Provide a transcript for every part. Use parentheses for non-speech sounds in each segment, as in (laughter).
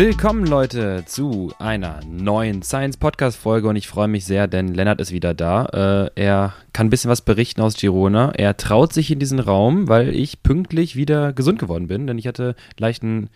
Willkommen Leute zu einer neuen Science Podcast Folge und ich freue mich sehr, denn Lennart ist wieder da. Äh, er kann ein bisschen was berichten aus Girona. Er traut sich in diesen Raum, weil ich pünktlich wieder gesund geworden bin, denn ich hatte leichten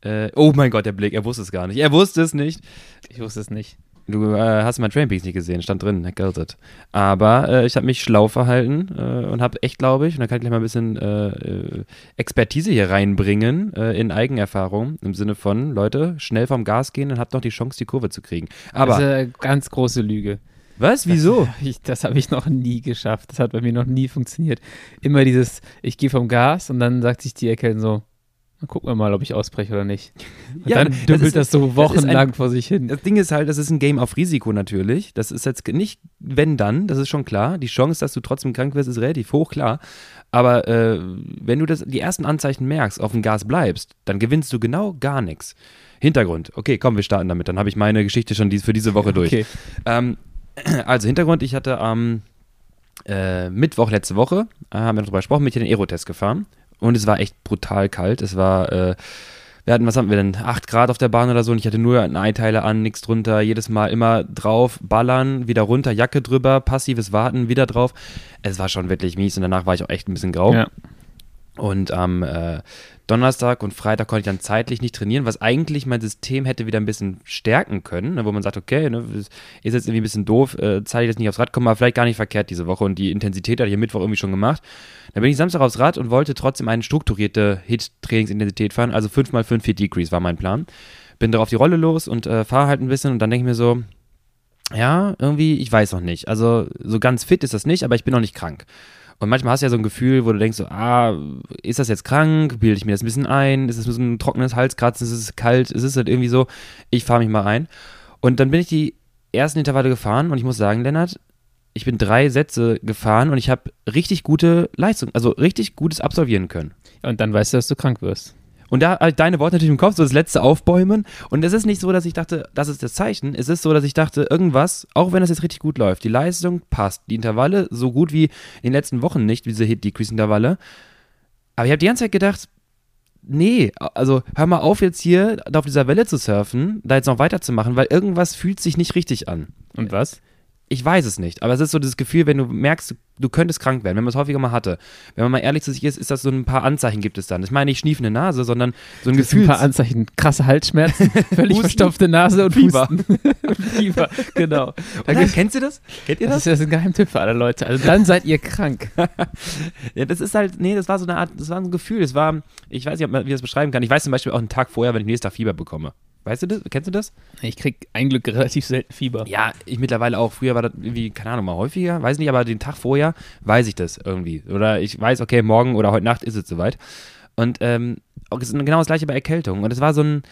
äh, oh mein Gott, der Blick, er wusste es gar nicht. Er wusste es nicht. Ich wusste es nicht. Du äh, hast mein Train Peaks nicht gesehen, stand drin, geldert. Aber äh, ich habe mich schlau verhalten äh, und habe echt, glaube ich, und da kann ich gleich mal ein bisschen äh, äh, Expertise hier reinbringen äh, in Eigenerfahrung im Sinne von, Leute, schnell vom Gas gehen und habt noch die Chance, die Kurve zu kriegen. Aber das ist eine ganz große Lüge. was? Wieso? Das, habe ich noch nie geschafft. Das hat bei mir noch nie funktioniert. Immer dieses, ich gehe vom Gas und dann sagt sich die Erkältung so, dann gucken wir mal, ob ich ausbreche oder nicht. (laughs) Und Ja, dann das dümpelt das, so das ist wochenlang ein- vor sich hin. Das Ding ist halt, das ist ein Game auf Risiko natürlich. Das ist jetzt nicht, wenn dann, das ist schon klar. Die Chance, dass du trotzdem krank wirst, ist relativ hoch, klar. Aber äh, wenn du das, die ersten Anzeichen merkst, auf dem Gas bleibst, dann gewinnst du genau gar nichts. Hintergrund. Okay, komm, wir starten damit. Dann habe ich meine Geschichte schon für diese Woche (laughs) durch. Okay. Ähm, (clears throat) also Hintergrund, ich hatte am äh, Mittwoch letzte Woche, äh, haben wir noch drüber gesprochen, bin ich den Aerotest gefahren und es war echt brutal kalt. Es war, äh, wir hatten, was haben wir denn, 8 Grad auf der Bahn oder so und ich hatte nur einen Einteiler an, nichts drunter, jedes Mal immer drauf, ballern, wieder runter, Jacke drüber, passives Warten, wieder drauf. Es war schon wirklich mies und danach war ich auch echt ein bisschen grau. Ja. Und am äh, Donnerstag und Freitag konnte ich dann zeitlich nicht trainieren, was eigentlich mein System hätte wieder ein bisschen stärken können, ne, wo man sagt, okay, ne, ist jetzt irgendwie ein bisschen doof, äh, zeitlich jetzt nicht aufs Rad kommen, aber vielleicht gar nicht verkehrt diese Woche und die Intensität hatte ich am Mittwoch irgendwie schon gemacht. Dann bin ich Samstag aufs Rad und wollte trotzdem eine strukturierte Hit-Trainingsintensität fahren, also 5x5 Hit Decrease war mein Plan. Bin darauf die Rolle los und äh, fahre halt ein bisschen und dann denke ich mir so, ja, irgendwie, ich weiß noch nicht. Also so ganz fit ist das nicht, aber ich bin noch nicht krank. Und manchmal hast du ja so ein Gefühl, wo du denkst so, ah, ist das jetzt krank? Bilde ich mir das ein bisschen ein? Ist nur so ein trockenes Halskratzen? Ist es kalt? Ist es halt irgendwie so? Ich fahre mich mal ein. Und dann bin ich die ersten Intervalle gefahren und ich muss sagen, Lennart, ich bin drei Sätze gefahren und ich habe richtig gute Leistung, also richtig gutes absolvieren können. Und dann weißt du, dass du krank wirst. Und da halt deine Worte natürlich im Kopf, so das letzte Aufbäumen. Und es ist nicht so, dass ich dachte, das ist das Zeichen. Es ist so, dass ich dachte, irgendwas, auch wenn das jetzt richtig gut läuft, die Leistung passt, die Intervalle so gut wie in den letzten Wochen nicht, diese Hit-Decrease-Intervalle. Aber ich habe die ganze Zeit gedacht, nee, also hör mal auf jetzt hier auf dieser Welle zu surfen, da jetzt noch weiterzumachen, weil irgendwas fühlt sich nicht richtig an. Und was? Ich weiß es nicht, aber es ist so das Gefühl, wenn du merkst, du, könntest krank werden, wenn man es häufiger mal hatte. Wenn man mal ehrlich zu sich ist, ist das so ein paar Anzeichen gibt es dann. Ich meine nicht schniefende Nase, sondern so ein Das sind Gefühl. ein paar Anzeichen. Krasse Halsschmerzen, (laughs) völlig Husten, verstopfte Nase und Fieber. (laughs) Fieber, genau. (laughs) Oder? Kennst du das? Kennt ihr das das? ist ja ein Geheimtipp für alle Leute. Also dann seid ihr krank. Ja, das ist halt, nee, das war so eine Art, das war ein Gefühl. Das war, ich weiß nicht, ob man, wie ich das beschreiben kann. Ich weiß zum Beispiel auch einen Tag vorher, wenn ich nächsten Tag Fieber bekomme. Weißt du das? Kennst du das? Ich krieg ein Glück relativ selten Fieber. Ja, ich mittlerweile auch. Früher war das irgendwie, keine Ahnung, mal häufiger, weiß nicht, aber den Tag vorher weiß ich das irgendwie. Oder ich weiß, okay, morgen oder heute Nacht ist es soweit. Und ähm, auch es ist genau das gleiche bei Erkältung. Und es war so ein,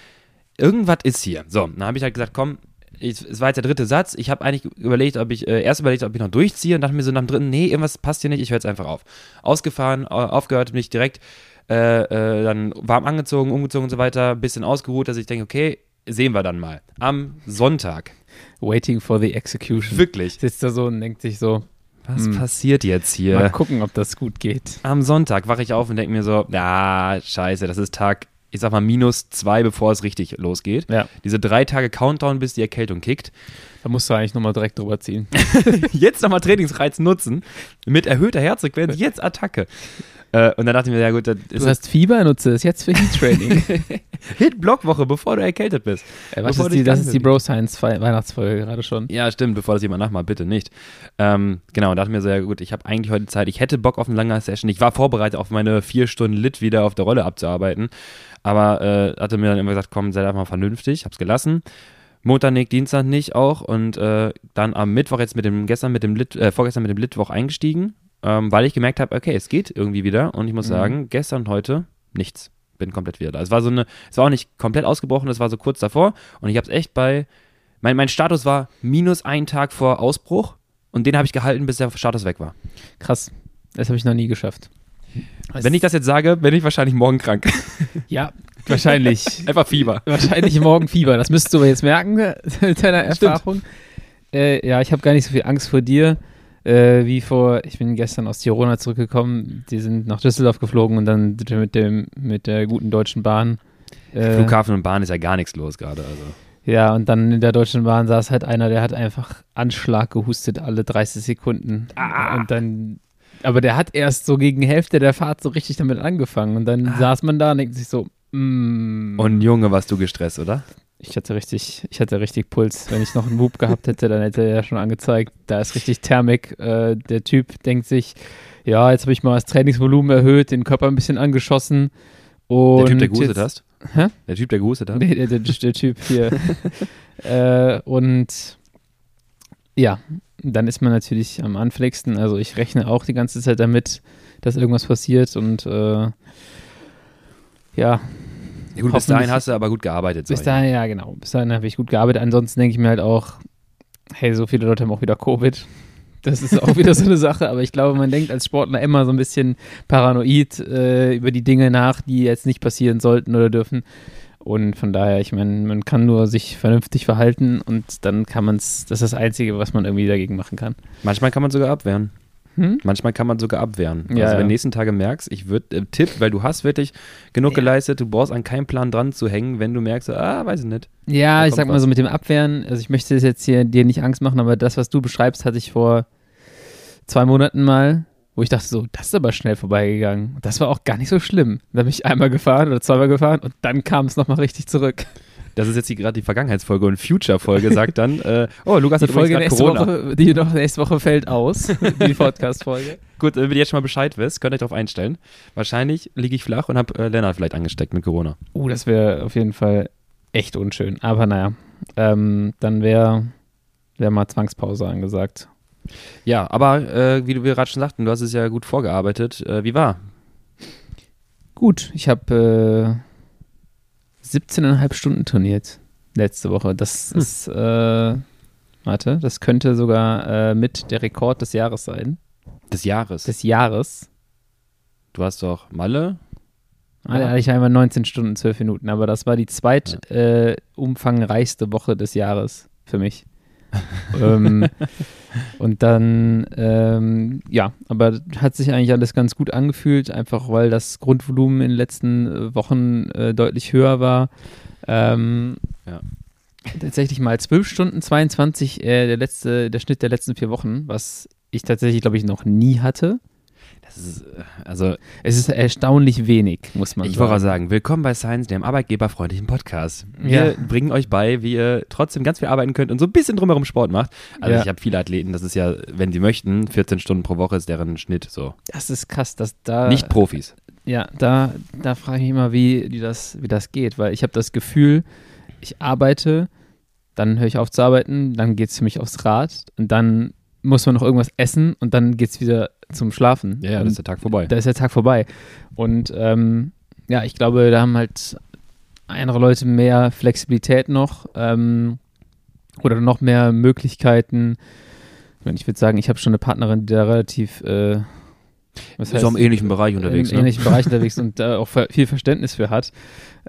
irgendwas ist hier. So, dann habe ich halt gesagt, komm, ich, es war jetzt der dritte Satz. Ich habe eigentlich überlegt, ob ich, äh, erst überlegt, ob ich noch durchziehe und dachte mir so nach dem dritten, nee, irgendwas passt hier nicht, ich höre jetzt einfach auf. Ausgefahren, au- aufgehört, mich direkt äh, äh, dann warm angezogen, umgezogen und so weiter, bisschen ausgeruht, dass ich denke, okay, sehen wir dann mal. Am Sonntag. Waiting for the execution. Wirklich. Sitzt da so und denkt sich so, Was Hm. passiert jetzt hier? mal gucken, ob das gut geht. Am Sonntag wache ich auf und denke mir so, ja, scheiße, das ist Tag, ich sag mal, minus zwei, bevor es richtig losgeht. Ja, Diese drei Tage Countdown, bis die Erkältung kickt. da musst du eigentlich nochmal direkt drüber ziehen. (laughs) Jetzt nochmal Trainingsreiz nutzen. Mit erhöhter Herzfrequenz, jetzt Attacke. Äh, und dann dachte ich mir, ja gut, das Du ist hast Fieber, nutze es jetzt für Heat Training. (laughs) (laughs) Hit-Blockwoche, bevor du erkältet bist. Äh, was ist die, das ist die. Bro Science Weihnachtsfolge gerade schon. Ja, stimmt, bevor das jemand nachmacht, bitte nicht. Ähm, genau, und dachte mir so, ja gut, ich habe eigentlich heute Zeit, ich hätte Bock auf eine lange Session. Ich war vorbereitet, auf meine vier Stunden Lit wieder auf der Rolle abzuarbeiten. Aber äh, hatte mir dann immer gesagt, komm, sei einfach mal vernünftig, hab's gelassen. Montag nicht, Dienstag nicht auch und äh, dann am Mittwoch jetzt mit dem, gestern mit dem Lit, äh, vorgestern mit dem Litwoch eingestiegen, ähm, weil ich gemerkt habe, okay, es geht irgendwie wieder und ich muss Mhm. sagen, gestern und heute nichts. Bin komplett wieder da. Es war so eine, es war auch nicht komplett ausgebrochen, es war so kurz davor und ich habe es echt bei, mein, mein Status war minus einen Tag vor Ausbruch und den habe ich gehalten, bis der Status weg war. Krass. Das habe ich noch nie geschafft. Wenn ich das jetzt sage, bin ich wahrscheinlich morgen krank. (laughs) Ja, wahrscheinlich. (laughs) Einfach Fieber. wahrscheinlich morgen Fieber. Das müsstest du aber jetzt merken (laughs) mit deiner Erfahrung. Äh, ja, ich habe gar nicht so viel Angst vor dir. Äh, wie vor, ich bin gestern aus Tirona zurückgekommen, die sind nach Düsseldorf geflogen und dann mit, dem, mit der guten Deutschen Bahn Äh, Flughafen und Bahn ist ja gar nichts los gerade. Also. Ja, und dann in der Deutschen Bahn saß halt einer, der hat einfach Anschlag gehustet alle 30 Sekunden. Ah. Und dann, aber der hat erst so gegen Hälfte der Fahrt so richtig damit angefangen. Und dann saß man da und denkt sich so, mm. Und Junge, warst du gestresst, oder? Ich hatte richtig, ich hatte richtig Puls. Wenn ich noch einen Whoop gehabt hätte, dann hätte er ja schon angezeigt, da ist richtig Thermik. Äh, der Typ denkt sich, ja, jetzt habe ich mal das Trainingsvolumen erhöht, den Körper ein bisschen angeschossen. Der Typ, der gehustet hast? Hä? Der Typ, der gehustet hat? Nee, der, der, der Typ hier. (laughs) äh, und ja, dann ist man natürlich am anfälligsten. Also ich rechne auch die ganze Zeit damit, dass irgendwas passiert und äh, ja, Ja, gut, bis dahin hast du aber gut gearbeitet. bis dahin, ja genau, bis dahin habe ich gut gearbeitet. Ansonsten denke ich mir halt auch, hey, so viele Leute haben auch wieder Covid. Das ist auch wieder so eine Sache, aber ich glaube, man denkt als Sportler immer so ein bisschen paranoid äh, über die Dinge nach, die jetzt nicht passieren sollten oder dürfen. Und von daher, ich meine, man kann nur sich vernünftig verhalten und dann kann man es, das ist das Einzige, was man irgendwie dagegen machen kann. Manchmal kann man sogar abwehren. Hm? Manchmal kann man sogar abwehren. Ja, also wenn ja. nächsten Tage merkst, ich würde, äh, Tipp, weil du hast wirklich genug Ja. geleistet, du brauchst an keinem Plan dran zu hängen, wenn du merkst, ah, weiß ich nicht. Ja, ich sag mal was. so mit dem Abwehren, also ich möchte das jetzt hier dir nicht Angst machen, aber das, was du beschreibst, hatte ich vor zwei Monaten mal, wo ich dachte so, das ist aber schnell vorbeigegangen. Das war auch gar nicht so schlimm. Da bin ich einmal gefahren oder zweimal gefahren und dann kam es nochmal richtig zurück. Das ist jetzt die- gerade die Vergangenheitsfolge und Future-Folge sagt dann, äh, oh, Lukas Die hat Folge übrigens nächste Corona. Woche, die noch nächste Woche fällt aus, (laughs) die Podcast-Folge. Gut, wenn ihr jetzt schon mal Bescheid wisst, könnt ihr euch darauf einstellen. Wahrscheinlich liege ich flach und habe äh, Lennart vielleicht angesteckt mit Corona. Uh, das wäre auf jeden Fall echt unschön. Aber naja, ähm, dann wäre wär mal Zwangspause angesagt. Ja, aber äh, wie du wir gerade schon sagten, du hast es ja gut vorgearbeitet. Äh, wie war? Gut, ich habe äh, 17,5 Stunden trainiert letzte Woche. Das Hm. ist, äh, warte, das könnte sogar äh, mit der Rekord des Jahres sein. Des Jahres. Des Jahres. du hast doch Malle. Ah, Ich einmal 19 Stunden, 12 Minuten, aber das war die zweit äh, umfangreichste Woche des Jahres für mich. Ähm, und dann, ähm, ja, aber hat sich eigentlich alles ganz gut angefühlt, einfach weil das Grundvolumen in den letzten äh, Wochen äh, deutlich höher war. Ähm, Ja. Tatsächlich mal 12 Stunden 22 äh, der letzte, der Schnitt der letzten vier Wochen, was ich tatsächlich, glaube ich, noch nie hatte. Ist, äh, also, Es ist erstaunlich wenig, muss man ich sagen. wollte gerade sagen, willkommen bei Science, dem arbeitgeberfreundlichen Podcast. Wir Ja. bringen euch bei, wie ihr trotzdem ganz viel arbeiten könnt und so ein bisschen drumherum Sport macht. Also Ja. ich habe viele Athleten, das ist ja, wenn sie möchten, 14 Stunden pro Woche ist deren Schnitt so. Das ist krass, dass da. Nicht Profis. Ja, da, da frage ich mich immer, wie, wie, das, wie das geht, weil ich habe das Gefühl, ich arbeite, dann höre ich auf zu arbeiten, dann geht es für mich aufs Rad und dann muss man noch irgendwas essen und dann geht es wieder zum Schlafen. Ja, ja, dann ist der Tag vorbei. da ist der Tag vorbei. Und ähm, ja, ich glaube, da haben halt andere Leute mehr Flexibilität noch ähm, oder noch mehr Möglichkeiten. Ich meine, Ich würde sagen, ich habe schon eine Partnerin, die da relativ äh, was ist auch im ähnlichen Bereich unterwegs. im Ne? ähnlichen Bereich unterwegs und da auch viel Verständnis für hat.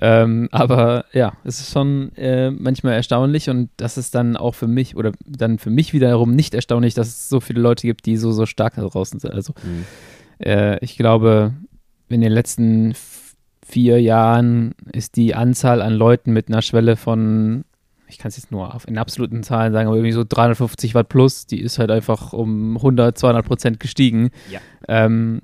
Ähm, aber ja, es ist schon äh, manchmal erstaunlich und das ist dann auch für mich oder dann für mich wiederum nicht erstaunlich, dass es so viele Leute gibt, die so, so stark da draußen sind. Also Mhm. äh, ich glaube, in den letzten vier Jahren ist die Anzahl an Leuten mit einer Schwelle von, ich kann es jetzt nur in absoluten Zahlen sagen, aber irgendwie so 350 Watt plus, die ist halt einfach um 100, 200 Prozent gestiegen. Ja. Ähm,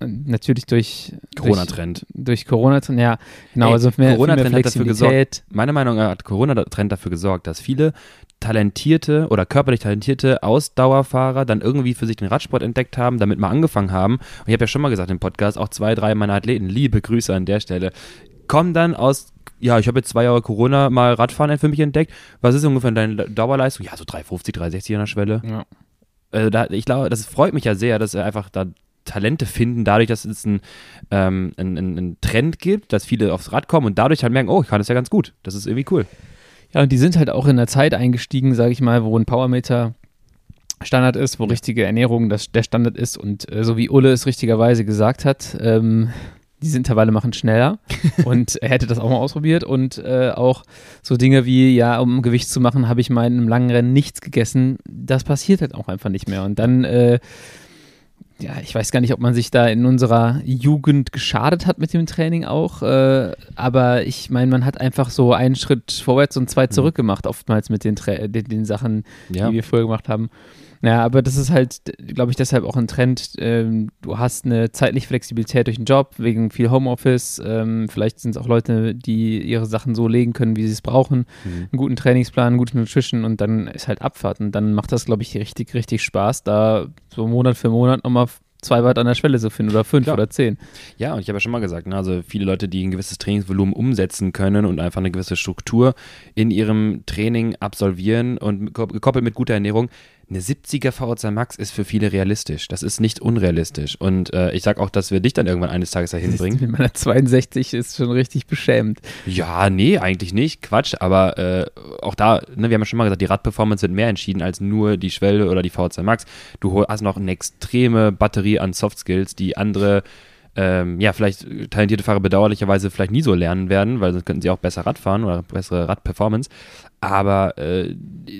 natürlich durch Corona-Trend. Durch, durch Corona, ja, genau, Ey, also mehr, Corona-Trend mehr hat dafür Flexibilität. Meiner Meinung nach hat Corona-Trend dafür gesorgt, dass viele talentierte oder körperlich talentierte Ausdauerfahrer dann irgendwie für sich den Radsport entdeckt haben, damit mal angefangen haben. Und ich habe ja schon mal gesagt im Podcast, auch zwei, drei meiner Athleten, liebe Grüße an der Stelle, kommen dann aus, ja, ich habe jetzt zwei Jahre Corona mal Radfahren für mich entdeckt. Was ist ungefähr deine Dauerleistung? Ja, so 350, 360 an der Schwelle. Ja. Also da, ich glaube, das freut mich ja sehr, dass er einfach da Talente finden, dadurch, dass es ein, ähm, ein, ein, ein Trend gibt, dass viele aufs Rad kommen und dadurch halt merken, oh, ich kann das ja ganz gut. Das ist irgendwie cool. Ja, und die sind halt auch in der Zeit eingestiegen, sage ich mal, wo ein Powermeter Standard ist, wo richtige Ernährung das, der Standard ist. Und äh, so wie Ulle es richtigerweise gesagt hat, ähm, diese Intervalle machen schneller. (laughs) und er hätte das auch mal ausprobiert. Und äh, auch so Dinge wie, ja, um Gewicht zu machen, habe ich mal in einem langen Rennen nichts gegessen. Das passiert halt auch einfach nicht mehr. Und dann äh, ja, ich weiß gar nicht, ob man sich da in unserer Jugend geschadet hat mit dem Training auch. Äh, aber ich meine, man hat einfach so einen Schritt vorwärts und zwei mhm. zurück gemacht, oftmals mit den, den, den Sachen, ja. die wir früher gemacht haben. Ja, aber das ist halt, glaube ich, deshalb auch ein Trend. Ähm, du hast eine zeitliche Flexibilität durch den Job, wegen viel Homeoffice. Ähm, vielleicht sind es auch Leute, die ihre Sachen so legen können, wie sie es brauchen. Mhm. Einen guten Trainingsplan, eine gute Nutrition und dann ist halt Abfahrt. Und dann macht das, glaube ich, richtig, richtig Spaß, da so Monat für Monat nochmal zwei Watt an der Schwelle zu finden oder fünf ja. oder zehn. Ja, und ich habe ja schon mal gesagt, ne, also viele Leute, die ein gewisses Trainingsvolumen umsetzen können und einfach eine gewisse Struktur in ihrem Training absolvieren und gekoppelt mit guter Ernährung, eine 70er VO2 Max ist für viele realistisch. Das ist nicht unrealistisch. Und äh, ich sage auch, dass wir dich dann irgendwann eines Tages dahin bringen. Mit meiner 62 ist schon richtig beschämt. Ja, nee, eigentlich nicht. Quatsch. Aber äh, auch da, ne, wir haben ja schon mal gesagt, die Radperformance wird mehr entschieden als nur die Schwelle oder die VO2 Max. Du hast noch eine extreme Batterie an Soft Skills, die andere ähm, ja, vielleicht talentierte Fahrer bedauerlicherweise vielleicht nie so lernen werden, weil sonst könnten sie auch besser Rad fahren oder bessere Radperformance. Aber äh,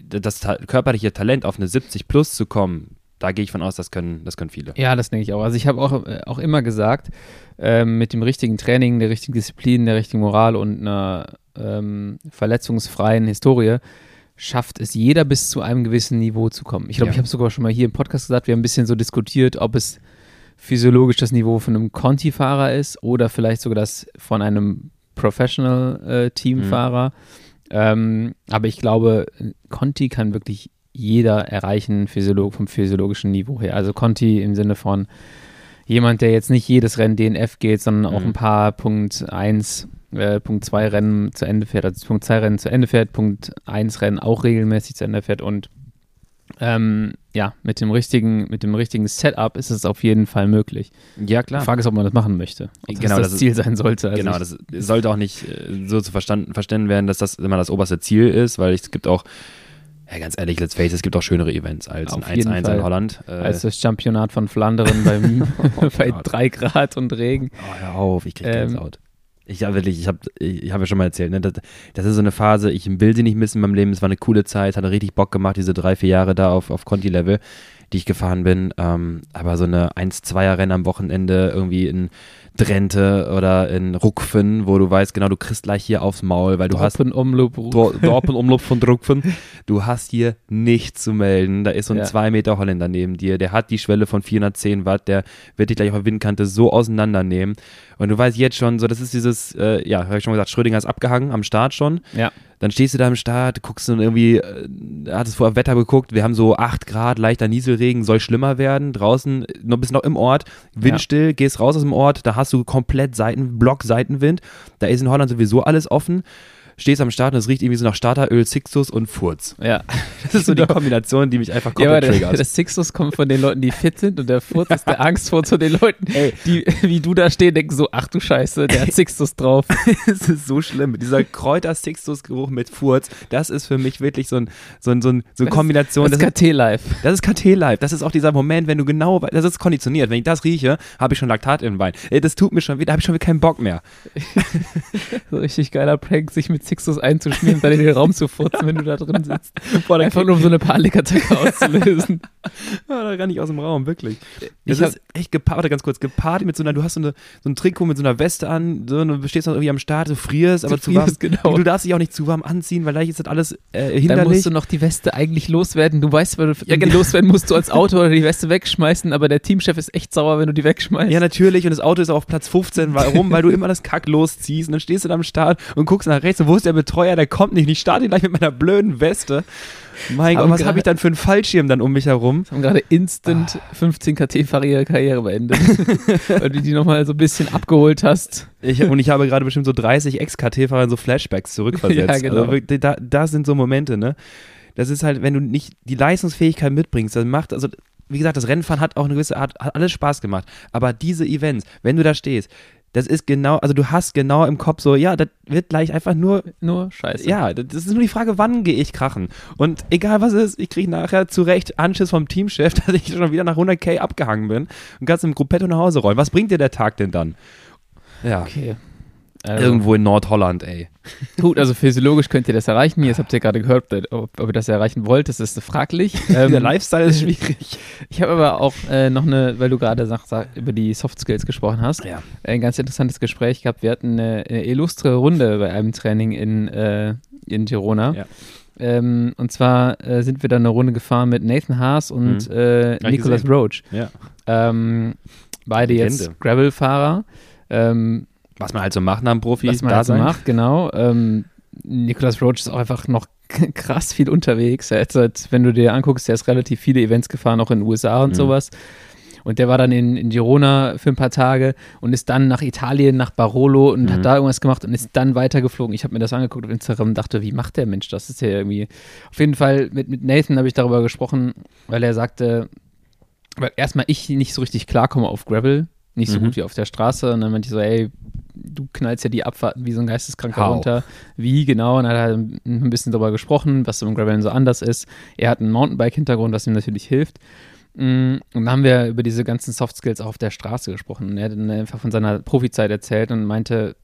das ta körperliche Talent auf eine 70 plus zu kommen, da gehe ich von aus, das können, das können viele. Ja, das denke ich auch. Also ich habe auch, äh, auch immer gesagt, ähm, mit dem richtigen Training, der richtigen Disziplin, der richtigen Moral und einer ähm, verletzungsfreien Historie schafft es jeder bis zu einem gewissen Niveau zu kommen. Ich glaube, ja. ich habe sogar schon mal hier im Podcast gesagt, wir haben ein bisschen so diskutiert, ob es physiologisch das Niveau von einem Conti-Fahrer ist oder vielleicht sogar das von einem Professional-Teamfahrer. Äh, mhm. ähm, aber ich glaube, Conti kann wirklich jeder erreichen Physiolog vom physiologischen Niveau her. Also Conti im Sinne von jemand, der jetzt nicht jedes Rennen DNF geht, sondern auch mhm. ein paar Punkt 1, äh, Punkt 2 Rennen zu Ende fährt, also Punkt 2 Rennen zu Ende fährt, Punkt 1 Rennen auch regelmäßig zu Ende fährt und ähm, ja, mit dem richtigen, mit dem richtigen Setup ist es auf jeden Fall möglich. Ja, klar. Die Frage ist, ob man das machen möchte. Ob genau, das, das Ziel sein sollte. Also genau, das sollte auch nicht äh, so zu verstanden, verstanden werden, dass das immer das oberste Ziel ist, weil es gibt auch ja, ganz ehrlich, let's face, es gibt auch schönere Events als Auf ein 1-1 in Holland. Äh, als das Championat von Flandern beim, (laughs) oh (laughs) bei 3 Grad und Regen. Oh, hör auf, ich krieg ähm, Gänsehaut. Ich ja wirklich, ich habe ich hab ja schon mal erzählt, ne, das, das, ist so eine Phase, ich will sie nicht missen in meinem Leben. Es war eine coole Zeit, hatte richtig Bock gemacht, diese drei, vier Jahre da auf, auf Conti-Level, die ich gefahren bin. Ähm, aber so eine 1-2er-Rennen am Wochenende irgendwie in Drenthe oder in Ruckfen, wo du weißt, genau, du kriegst gleich hier aufs Maul, weil du Dorpen hast Umloop, Dorpen von Ruckfen. (laughs) Du hast hier nichts zu melden. Da ist so ein 2 ja. Meter Holländer neben dir, der hat die Schwelle von 410 Watt, der wird dich gleich auf der Windkante so auseinandernehmen. Und du weißt jetzt schon, so das ist dieses, äh, ja, habe ich schon gesagt, Schrödinger ist abgehangen am Start schon. Ja. Dann stehst du da im Start, guckst du irgendwie, äh, hattest vorher Wetter geguckt, wir haben so 8 Grad, leichter Nieselregen, soll schlimmer werden. Draußen, noch bist noch im Ort, windstill, ja. gehst raus aus dem Ort, da hast du komplett Seiten, Block Seitenwind. Da ist in Holland sowieso alles offen stehst am Start und es riecht irgendwie so nach Starteröl, Sixtus und Furz. Ja. (laughs) Das ist so die Kombination, die mich einfach komplett ja, triggert. Der, das Sixtus kommt von den Leuten, die fit sind und der Furz ist der Angstfurz von den Leuten, die wie du da stehen, denken so, ach du Scheiße, der hat (laughs) Sixtus drauf. (laughs) Es ist so schlimm. Dieser Kräuter-Sixtus-Geruch mit Furz, das ist für mich wirklich so, ein, so, ein, so, ein, so eine Kombination. Das ist KT-Live. Das ist KT-Live. Das ist auch dieser Moment, wenn du genau, das ist konditioniert. Wenn ich das rieche, habe ich schon Laktat im Wein. Das tut mir schon wieder, da habe ich schon wieder keinen Bock mehr. so richtig geiler Prank, sich mit Sixtus einzuschmieren dann in den Raum zu furzen, wenn du da drin sitzt. Boah, Einfach nur um so eine Panikattacke (laughs) auszulösen. ja, da renn ich aus dem Raum, wirklich. Das ich ist echt gepaart, ganz kurz, gepaart mit so einer, du hast so, eine, so ein Trikot mit so einer Weste an, so, du stehst noch irgendwie am Start, du frierst, aber du zu frierst, warm. Genau. Du darfst dich auch nicht zu warm anziehen, weil gleich ist das alles äh, hinderlich. Dann musst du noch die Weste eigentlich loswerden. Du weißt, weil du ja, genau. loswerden musst du als (laughs) Auto oder die Weste wegschmeißen, aber der Teamchef ist echt sauer, wenn du die wegschmeißt. Ja, natürlich. Und das Auto ist auch auf Platz 15. Warum? weil du immer das Kack losziehst und dann stehst du da am Start und guckst nach rechts und wo ist der Betreuer? Der kommt nicht. Ich starte gleich mit meiner blöden Weste. Mein Gott, was habe ich dann für einen Fallschirm dann um mich herum? haben gerade instant ah. 15 KT-Fahrer ihre Karriere beendet. (laughs) weil du die nochmal so ein bisschen abgeholt hast. Ich, und ich habe gerade bestimmt so 30 Ex-KT-Fahrer in so Flashbacks zurückversetzt. (laughs) ja, genau. Also, da, das sind so Momente, ne? Das ist halt, wenn du nicht die Leistungsfähigkeit mitbringst, dann macht, also wie gesagt, das Rennfahren hat auch eine gewisse Art, hat alles Spaß gemacht. Aber diese Events, wenn du da stehst, das ist genau, also du hast genau im Kopf so, ja, das wird gleich einfach nur. Nur Scheiße. Ja, das ist nur die Frage, wann gehe ich krachen. Und egal was ist, ich kriege nachher zu Recht Anschiss vom Teamchef, (laughs) dass ich schon wieder nach 100k abgehangen bin und kannst im Gruppetto nach Hause rollen. Was bringt dir der Tag denn dann? Ja. Okay. Also, Irgendwo in Nordholland, ey. (laughs) Gut, also physiologisch könnt ihr das erreichen. Jetzt habt ihr gerade gehört, ob, ob ihr das erreichen wollt. Das ist fraglich. (laughs) Ähm, Der Lifestyle ist schwierig. Ich habe aber auch äh, noch eine, weil du gerade über die Soft Skills gesprochen hast, Ja. ein ganz interessantes Gespräch gehabt. Wir hatten eine, eine illustre Runde bei einem Training in, äh, in Girona. Ja. Ähm, und zwar äh, sind wir dann eine Runde gefahren mit Nathan Haas und Mhm. äh, Nicholas. Roach. Ja. Ähm, beide Legende. jetzt Gravel-Fahrer. Ähm, Was man halt so macht nach dem Profi, was man halt so macht, genau. Ähm, Nicholas Roach ist auch einfach noch (laughs) krass viel unterwegs. Er hat seit, wenn du dir anguckst, der ist relativ viele Events gefahren, auch in den USA und Mhm. sowas. Und der war dann in, in Girona für ein paar Tage und ist dann nach Italien, nach Barolo und Mhm. hat da irgendwas gemacht und ist dann weitergeflogen. Ich habe mir das angeguckt auf Instagram und dachte, wie macht der Mensch das? Ist ja irgendwie. Auf jeden Fall mit, mit Nathan habe ich darüber gesprochen, weil er sagte, weil erstmal ich nicht so richtig klarkomme auf Gravel, nicht so Mhm. gut wie auf der Straße. Und dann meinte ich so, ey, du knallst ja die Abfahrten wie so ein Geisteskranker How? runter. Wie genau? Und dann hat er ein bisschen darüber gesprochen, was im Gravel so anders ist. Er hat einen Mountainbike-Hintergrund, was ihm natürlich hilft. Mm, Und dann haben wir über diese ganzen Soft Skills auch auf der Straße gesprochen. Und er hat dann einfach von seiner Profizeit erzählt und meinte,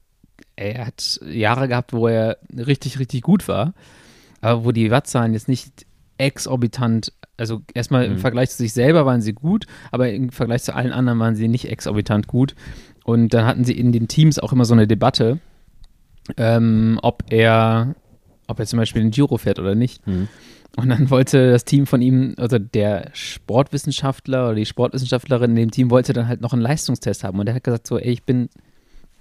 er hat Jahre gehabt, wo er richtig, richtig gut war, aber wo die Wattzahlen jetzt nicht exorbitant, also erstmal im Mhm. Vergleich zu sich selber waren sie gut, aber im Vergleich zu allen anderen waren sie nicht exorbitant gut. Und dann hatten sie in den Teams auch immer so eine Debatte, ähm, ob er, ob er zum Beispiel den Giro fährt oder nicht. Mhm. Und dann wollte das Team von ihm, also der Sportwissenschaftler oder die Sportwissenschaftlerin in dem Team wollte dann halt noch einen Leistungstest haben. Und der hat gesagt so, ey, ich bin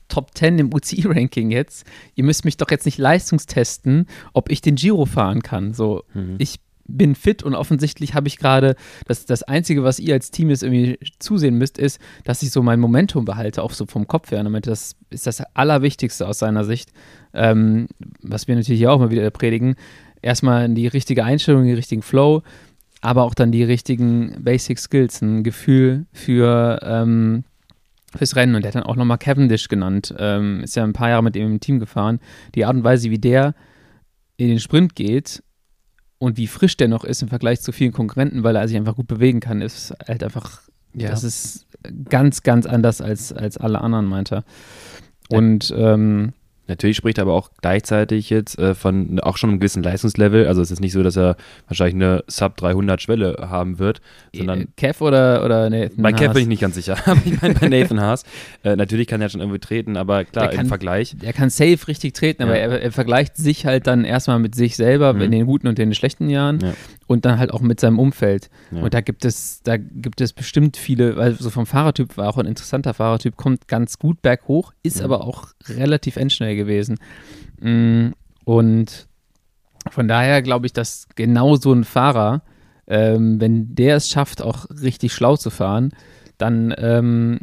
Top 10 im UCI-Ranking (laughs) jetzt. Ihr müsst mich doch jetzt nicht leistungstesten, ob ich den Giro fahren kann. So, Mhm. ich bin fit und offensichtlich habe ich gerade, das, das Einzige, was ihr als Team jetzt irgendwie zusehen müsst, ist, dass ich so mein Momentum behalte, auch so vom Kopf her. Er meinte, das ist das Allerwichtigste aus seiner Sicht, ähm, was wir natürlich auch mal wieder predigen. Erstmal die richtige Einstellung, den richtigen Flow, aber auch dann die richtigen Basic Skills, ein Gefühl für, ähm, fürs Rennen. Und der hat dann auch nochmal Cavendish genannt. Ähm, ist ja ein paar Jahre mit ihm im Team gefahren. Die Art und Weise, wie der in den Sprint geht und wie frisch der noch ist im Vergleich zu vielen Konkurrenten, weil er sich einfach gut bewegen kann, ist halt einfach, Ja. das ist ganz, ganz anders als, als alle anderen, meinte er. Und ähm, Natürlich spricht er aber auch gleichzeitig jetzt äh, von auch schon einem gewissen Leistungslevel. Also es ist nicht so, dass er wahrscheinlich eine Sub 300 Schwelle haben wird, sondern äh, Kev oder, oder Nathan bei Kev bin ich nicht ganz sicher. Aber (laughs) ich meine bei Nathan Haas. Äh, natürlich kann er schon irgendwie treten, aber klar, Der kann- im Vergleich. Er kann safe richtig treten, aber Ja. er, er vergleicht sich halt dann erstmal mit sich selber Mhm. in den guten und in den schlechten Jahren Ja. und dann halt auch mit seinem Umfeld. Ja. Und da gibt es, da gibt es bestimmt viele, weil so vom Fahrertyp war auch ein interessanter Fahrertyp, kommt ganz gut berghoch, ist Mhm. aber auch relativ endschnell gewesen. Mm, Und von daher glaube ich, dass genau so ein Fahrer, ähm, wenn der es schafft, auch richtig schlau zu fahren, dann, ähm,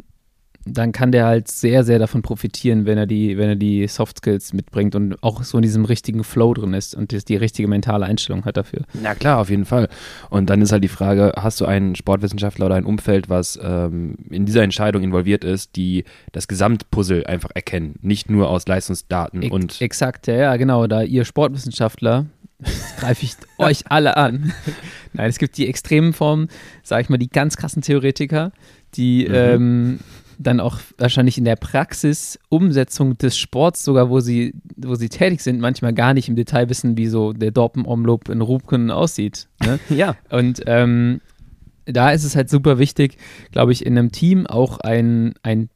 dann kann der halt sehr, sehr davon profitieren, wenn er die, wenn er die Soft Skills mitbringt und auch so in diesem richtigen Flow drin ist und das- die richtige mentale Einstellung hat dafür. Na klar, auf jeden Fall. Und dann ist halt die Frage, hast du einen Sportwissenschaftler oder ein Umfeld, was ähm, in dieser Entscheidung involviert ist, die das Gesamtpuzzle einfach erkennen, nicht nur aus Leistungsdaten Ex- und Exakt, ja, ja, genau. Da ihr Sportwissenschaftler, (laughs) greife ich euch alle an. (laughs) Nein, es gibt die extremen Formen, sage ich mal, die ganz krassen Theoretiker, die Mhm. ähm, dann auch wahrscheinlich in der Praxis Umsetzung des Sports, sogar wo sie, wo sie tätig sind, manchmal gar nicht im Detail wissen, wie so der Dorpenomloop in Rubken aussieht. Ne? (laughs) ja, Und ähm, da ist es halt super wichtig, glaube ich, in einem Team auch ein, ein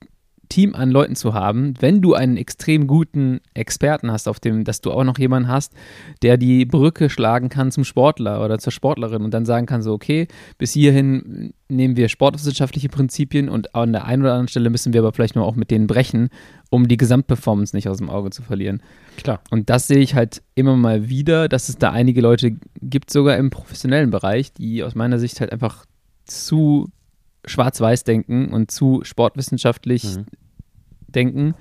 Team an Leuten zu haben, wenn du einen extrem guten Experten hast, auf dem, dass du auch noch jemanden hast, der die Brücke schlagen kann zum Sportler oder zur Sportlerin und dann sagen kann, so, okay, bis hierhin nehmen wir sportwissenschaftliche Prinzipien und an der einen oder anderen Stelle müssen wir aber vielleicht nur auch mit denen brechen, um die Gesamtperformance nicht aus dem Auge zu verlieren. klar. Und das sehe ich halt immer mal wieder, dass es da einige Leute gibt, sogar im professionellen Bereich, die aus meiner Sicht halt einfach zu schwarz-weiß denken und zu sportwissenschaftlich Mhm. Denken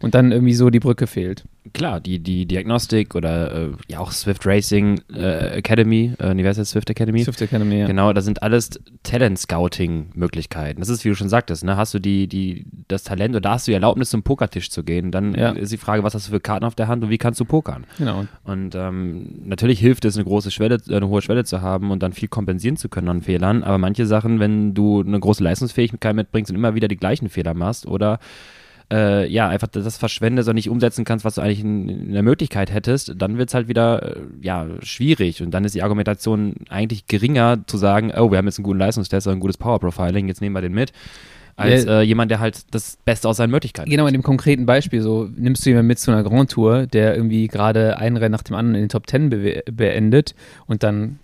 und dann irgendwie so die Brücke fehlt. Klar, die, die Diagnostik oder äh, ja auch Swift Racing äh, Academy, äh, wie heißt das, Swift Academy? Swift Academy, ja. Genau, das sind alles Talent-Scouting-Möglichkeiten. Das ist, wie du schon sagtest, ne? hast du die, die, das Talent oder hast du die Erlaubnis, zum Pokertisch zu gehen, dann Ja. ist die Frage, was hast du für Karten auf der Hand und wie kannst du pokern? Genau. Und ähm, natürlich hilft es, eine große Schwelle, eine hohe Schwelle zu haben und dann viel kompensieren zu können an Fehlern. Aber manche Sachen, wenn du eine große Leistungsfähigkeit mitbringst und immer wieder die gleichen Fehler machst oder äh, ja, einfach das verschwendest und nicht umsetzen kannst, was du eigentlich in, in der Möglichkeit hättest, dann wird es halt wieder, äh, ja, schwierig. Und dann ist die Argumentation eigentlich geringer zu sagen, oh, wir haben jetzt einen guten Leistungstest, ein gutes Power Profiling, jetzt nehmen wir den mit als äh, jemand, der halt das Beste aus seinen Möglichkeiten Genau, in dem konkreten Beispiel, so nimmst du jemanden mit zu einer Grand Tour, der irgendwie gerade ein Rennen nach dem anderen in den Top Ten be beendet und dann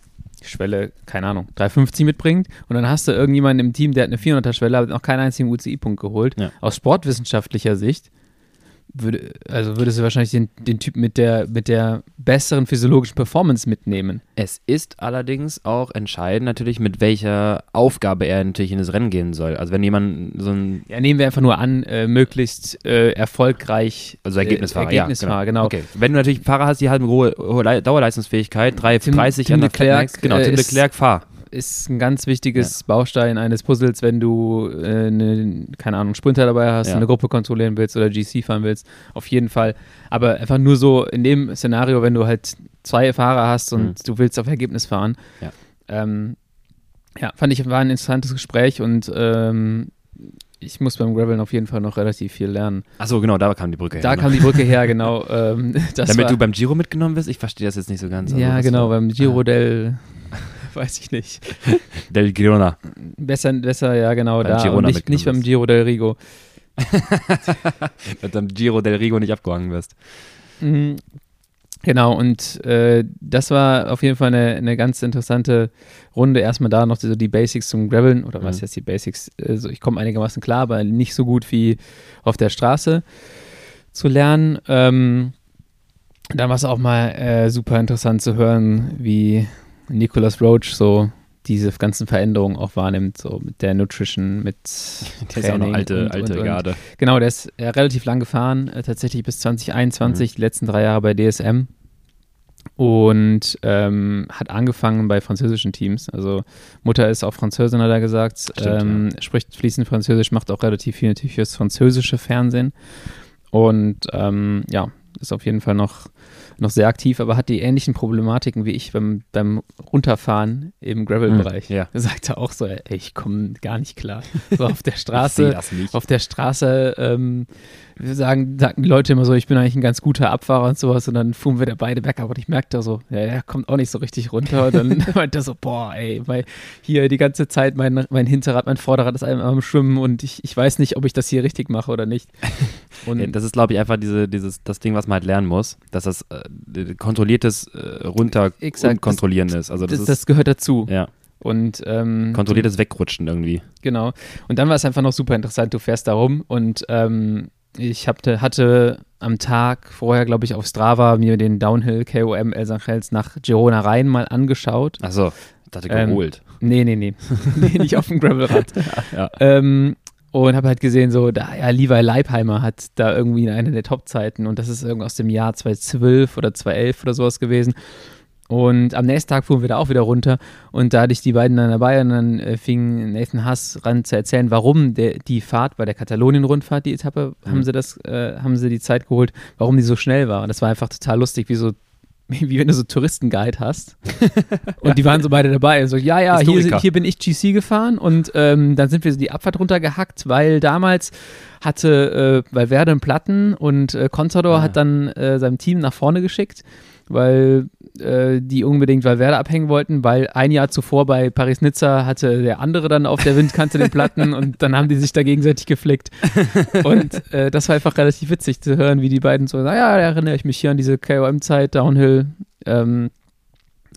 Schwelle, keine Ahnung, 350 mitbringt und dann hast du irgendjemanden im Team, der hat eine 400er Schwelle, aber noch keinen einzigen UCI-Punkt geholt. Ja. Aus sportwissenschaftlicher Sicht würde, also würdest du wahrscheinlich den, den Typ mit der, mit der besseren physiologischen Performance mitnehmen. Es ist allerdings auch entscheidend natürlich, mit welcher Aufgabe er natürlich in das Rennen gehen soll. Also wenn jemand so ein... Ja, nehmen wir einfach nur an, äh, möglichst äh, erfolgreich... Also Ergebnisfahrer, äh, Ergebnisfahrer, ja, genau. genau. Okay. Wenn du natürlich Fahrer hast, die halt eine hohe, hohe Dauerleistungsfähigkeit, 3,30 Tim, Tim Leclerc, genau, Tim Leclerc, fahr ist ein ganz wichtiges ja. Baustein eines Puzzles, wenn du äh, eine, keine Ahnung, Sprinter dabei hast, ja. eine Gruppe kontrollieren willst oder GC fahren willst. Auf jeden Fall. Aber einfach nur so in dem Szenario, wenn du halt zwei Fahrer hast und mhm. du willst auf Ergebnis fahren. Ja. Ähm, ja, fand ich, war ein interessantes Gespräch und ähm, ich muss beim Graveln auf jeden Fall noch relativ viel lernen. Achso, genau, da kam die Brücke her. Da ne? kam die Brücke her, genau. Ähm, (laughs) Damit war, du beim Giro mitgenommen bist? Ich verstehe das jetzt nicht so ganz. Also ja, genau, beim Giro ah. del (laughs) weiß ich nicht. Del Girona. Besser, besser ja, genau, beim da. Girona nicht, nicht beim Giro del Rigo. (laughs) Dass beim Giro del Rigo nicht abgehangen wirst. Mhm. Genau, und äh, das war auf jeden Fall eine, eine ganz interessante Runde. Erstmal da noch so die Basics zum Graveln, oder was mhm. heißt die Basics? Also ich komme einigermaßen klar, aber nicht so gut wie auf der Straße zu lernen. Ähm, dann war es auch mal äh, super interessant zu hören, wie Nicholas Roach so diese ganzen Veränderungen auch wahrnimmt, so mit der Nutrition, mit (laughs) Der ist auch noch alte, und, alte und, Garde. Genau, der ist äh, relativ lang gefahren, äh, tatsächlich bis 2021, mhm. die letzten drei Jahre bei DSM und ähm, hat angefangen bei französischen Teams. Also Mutter ist auch Französin, hat er gesagt, Stimmt, ähm, ja. spricht fließend Französisch, macht auch relativ viel natürlich fürs französische Fernsehen und ähm, ja, ist auf jeden Fall noch noch sehr aktiv, aber hat die ähnlichen Problematiken wie ich beim, beim Runterfahren im Gravel-Bereich. Hm, ja. Er sagte auch so, ey, ich komme gar nicht klar. (laughs) So auf der Straße, auf der Straße ähm, sagen, sagen die Leute immer so, ich bin eigentlich ein ganz guter Abfahrer und sowas und dann fuhren wir da beide weg, aber ich merkte so, ja, er kommt auch nicht so richtig runter und dann (laughs) meinte er so, boah, ey, weil hier die ganze Zeit mein, mein Hinterrad, mein Vorderrad ist einmal am Schwimmen und ich, ich weiß nicht, ob ich das hier richtig mache oder nicht. (laughs) Und ja, das ist, glaube ich, einfach diese, dieses, das Ding, was man halt lernen muss, dass das äh, kontrolliertes äh, Runter Exakt, kontrollieren ist. Also das, das, ist, das gehört dazu. Ja. Und ähm, kontrolliertes Wegrutschen irgendwie. Genau. Und dann war es einfach noch super interessant. Du fährst da rum und ähm, ich hab, hatte am Tag vorher, glaube ich, auf Strava mir den Downhill KOM El Sangels nach Girona Rhein mal angeschaut. Achso, dachte geholt. Ähm, nee, nee, nee. (laughs) nee, nicht auf dem Gravelrad. (laughs) ja. ähm, und habe halt gesehen, so, da, ja, Levi Leipheimer hat da irgendwie eine der Top-Zeiten und das ist irgendwie aus dem Jahr 2012 oder 2011 oder sowas gewesen. Und am nächsten Tag fuhren wir da auch wieder runter und da hatte ich die beiden dann dabei und dann äh, fing Nathan Hass ran zu erzählen, warum der, die Fahrt bei der Katalonien-Rundfahrt, die Etappe, mhm. haben sie das, äh, haben sie die Zeit geholt, warum die so schnell war. Und das war einfach total lustig, wie so (laughs) wie wenn du so Touristenguide hast. (laughs) und die waren so beide dabei. Und so, ja, ja, hier, hier, bin ich GC gefahren und ähm, dann sind wir so die Abfahrt runtergehackt, weil damals hatte äh, Valverde einen Platten und äh, Contador ah. hat dann äh, seinem Team nach vorne geschickt weil äh, die unbedingt Valverde abhängen wollten, weil ein Jahr zuvor bei Paris-Nizza hatte der andere dann auf der Windkante den Platten und dann haben die sich da gegenseitig geflickt. (laughs) Und äh, das war einfach relativ witzig zu hören, wie die beiden so, naja, da erinnere ich mich hier an diese KOM-Zeit, Downhill. Ähm,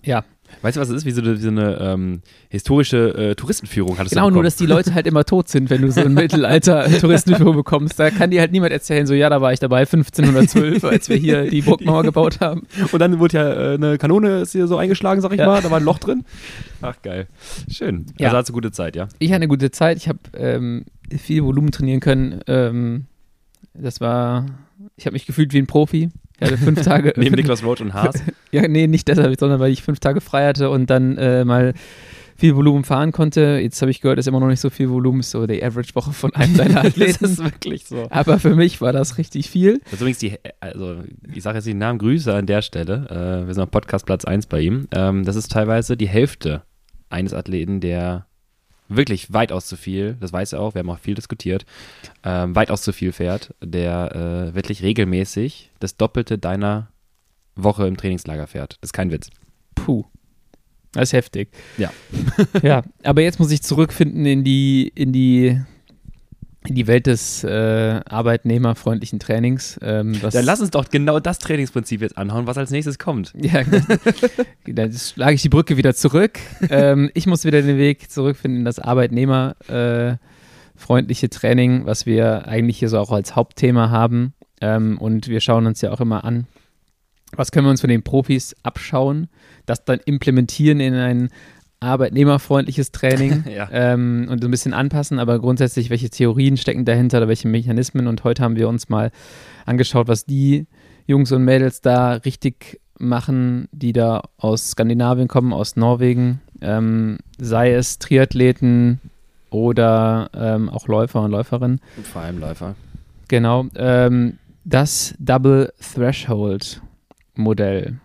ja, Weißt du, was es ist? Wie so eine, wie so eine ähm, historische äh, Touristenführung hattest Genau, nur dass die Leute halt immer tot sind, wenn du so ein (laughs) Mittelalter-Touristenführung bekommst. Da kann dir halt niemand erzählen, so, ja, da war ich dabei 1512, als wir hier die Burgmauer (laughs) gebaut haben. Und dann wurde ja äh, eine Kanone ist hier so eingeschlagen, sag ich ja. mal. Da war ein Loch drin. Ach, geil. Schön. Ja. Also hast du gute Zeit, ja? Ich hatte eine gute Zeit. Ich habe ähm, viel Volumen trainieren können. Ähm, das war, ich habe mich gefühlt wie ein Profi. Ich hatte fünf Tage. Neben Niklas Roach und Haas? (laughs) ja, nee, nicht deshalb, sondern weil ich fünf Tage frei hatte und dann äh, mal viel Volumen fahren konnte. Jetzt habe ich gehört, ist immer noch nicht so viel Volumen, ist so die Average-Woche von einem deiner (laughs) Athleten. das ist wirklich so. Aber für mich war das richtig viel. Das ist übrigens die, also ich sage jetzt den Namen Grüße an der Stelle. Äh, wir sind auf Podcast Platz 1 bei ihm. Ähm, das ist teilweise die Hälfte eines Athleten, der wirklich weitaus zu viel, das weiß er auch, wir haben auch viel diskutiert, ähm, weitaus zu viel fährt, der äh, wirklich regelmäßig das Doppelte deiner Woche im Trainingslager fährt. Das ist kein Witz. Puh. Das ist heftig. Ja. (laughs) ja, aber jetzt muss ich zurückfinden in die, in die, die Welt des äh, arbeitnehmerfreundlichen Trainings. Ähm, Dann lass uns doch genau das Trainingsprinzip jetzt anhauen, was als nächstes kommt. Ja, (laughs) dann schlage ich die Brücke wieder zurück. ähm, ich muss wieder den Weg zurückfinden in das arbeitnehmerfreundliche Training, was wir eigentlich hier so auch als Hauptthema haben. Ähm, und wir schauen uns ja auch immer an, was können wir uns von den Profis abschauen, das dann implementieren in ein arbeitnehmerfreundliches Training (laughs) Ja. ähm, und so ein bisschen anpassen, aber grundsätzlich, welche Theorien stecken dahinter oder welche Mechanismen. Und heute haben wir uns mal angeschaut, was die Jungs und Mädels da richtig machen, die da aus Skandinavien kommen, aus Norwegen, ähm, sei es Triathleten oder ähm, auch Läufer und Läuferinnen. Und vor allem Läufer. Genau, ähm, das Double Threshold Modell.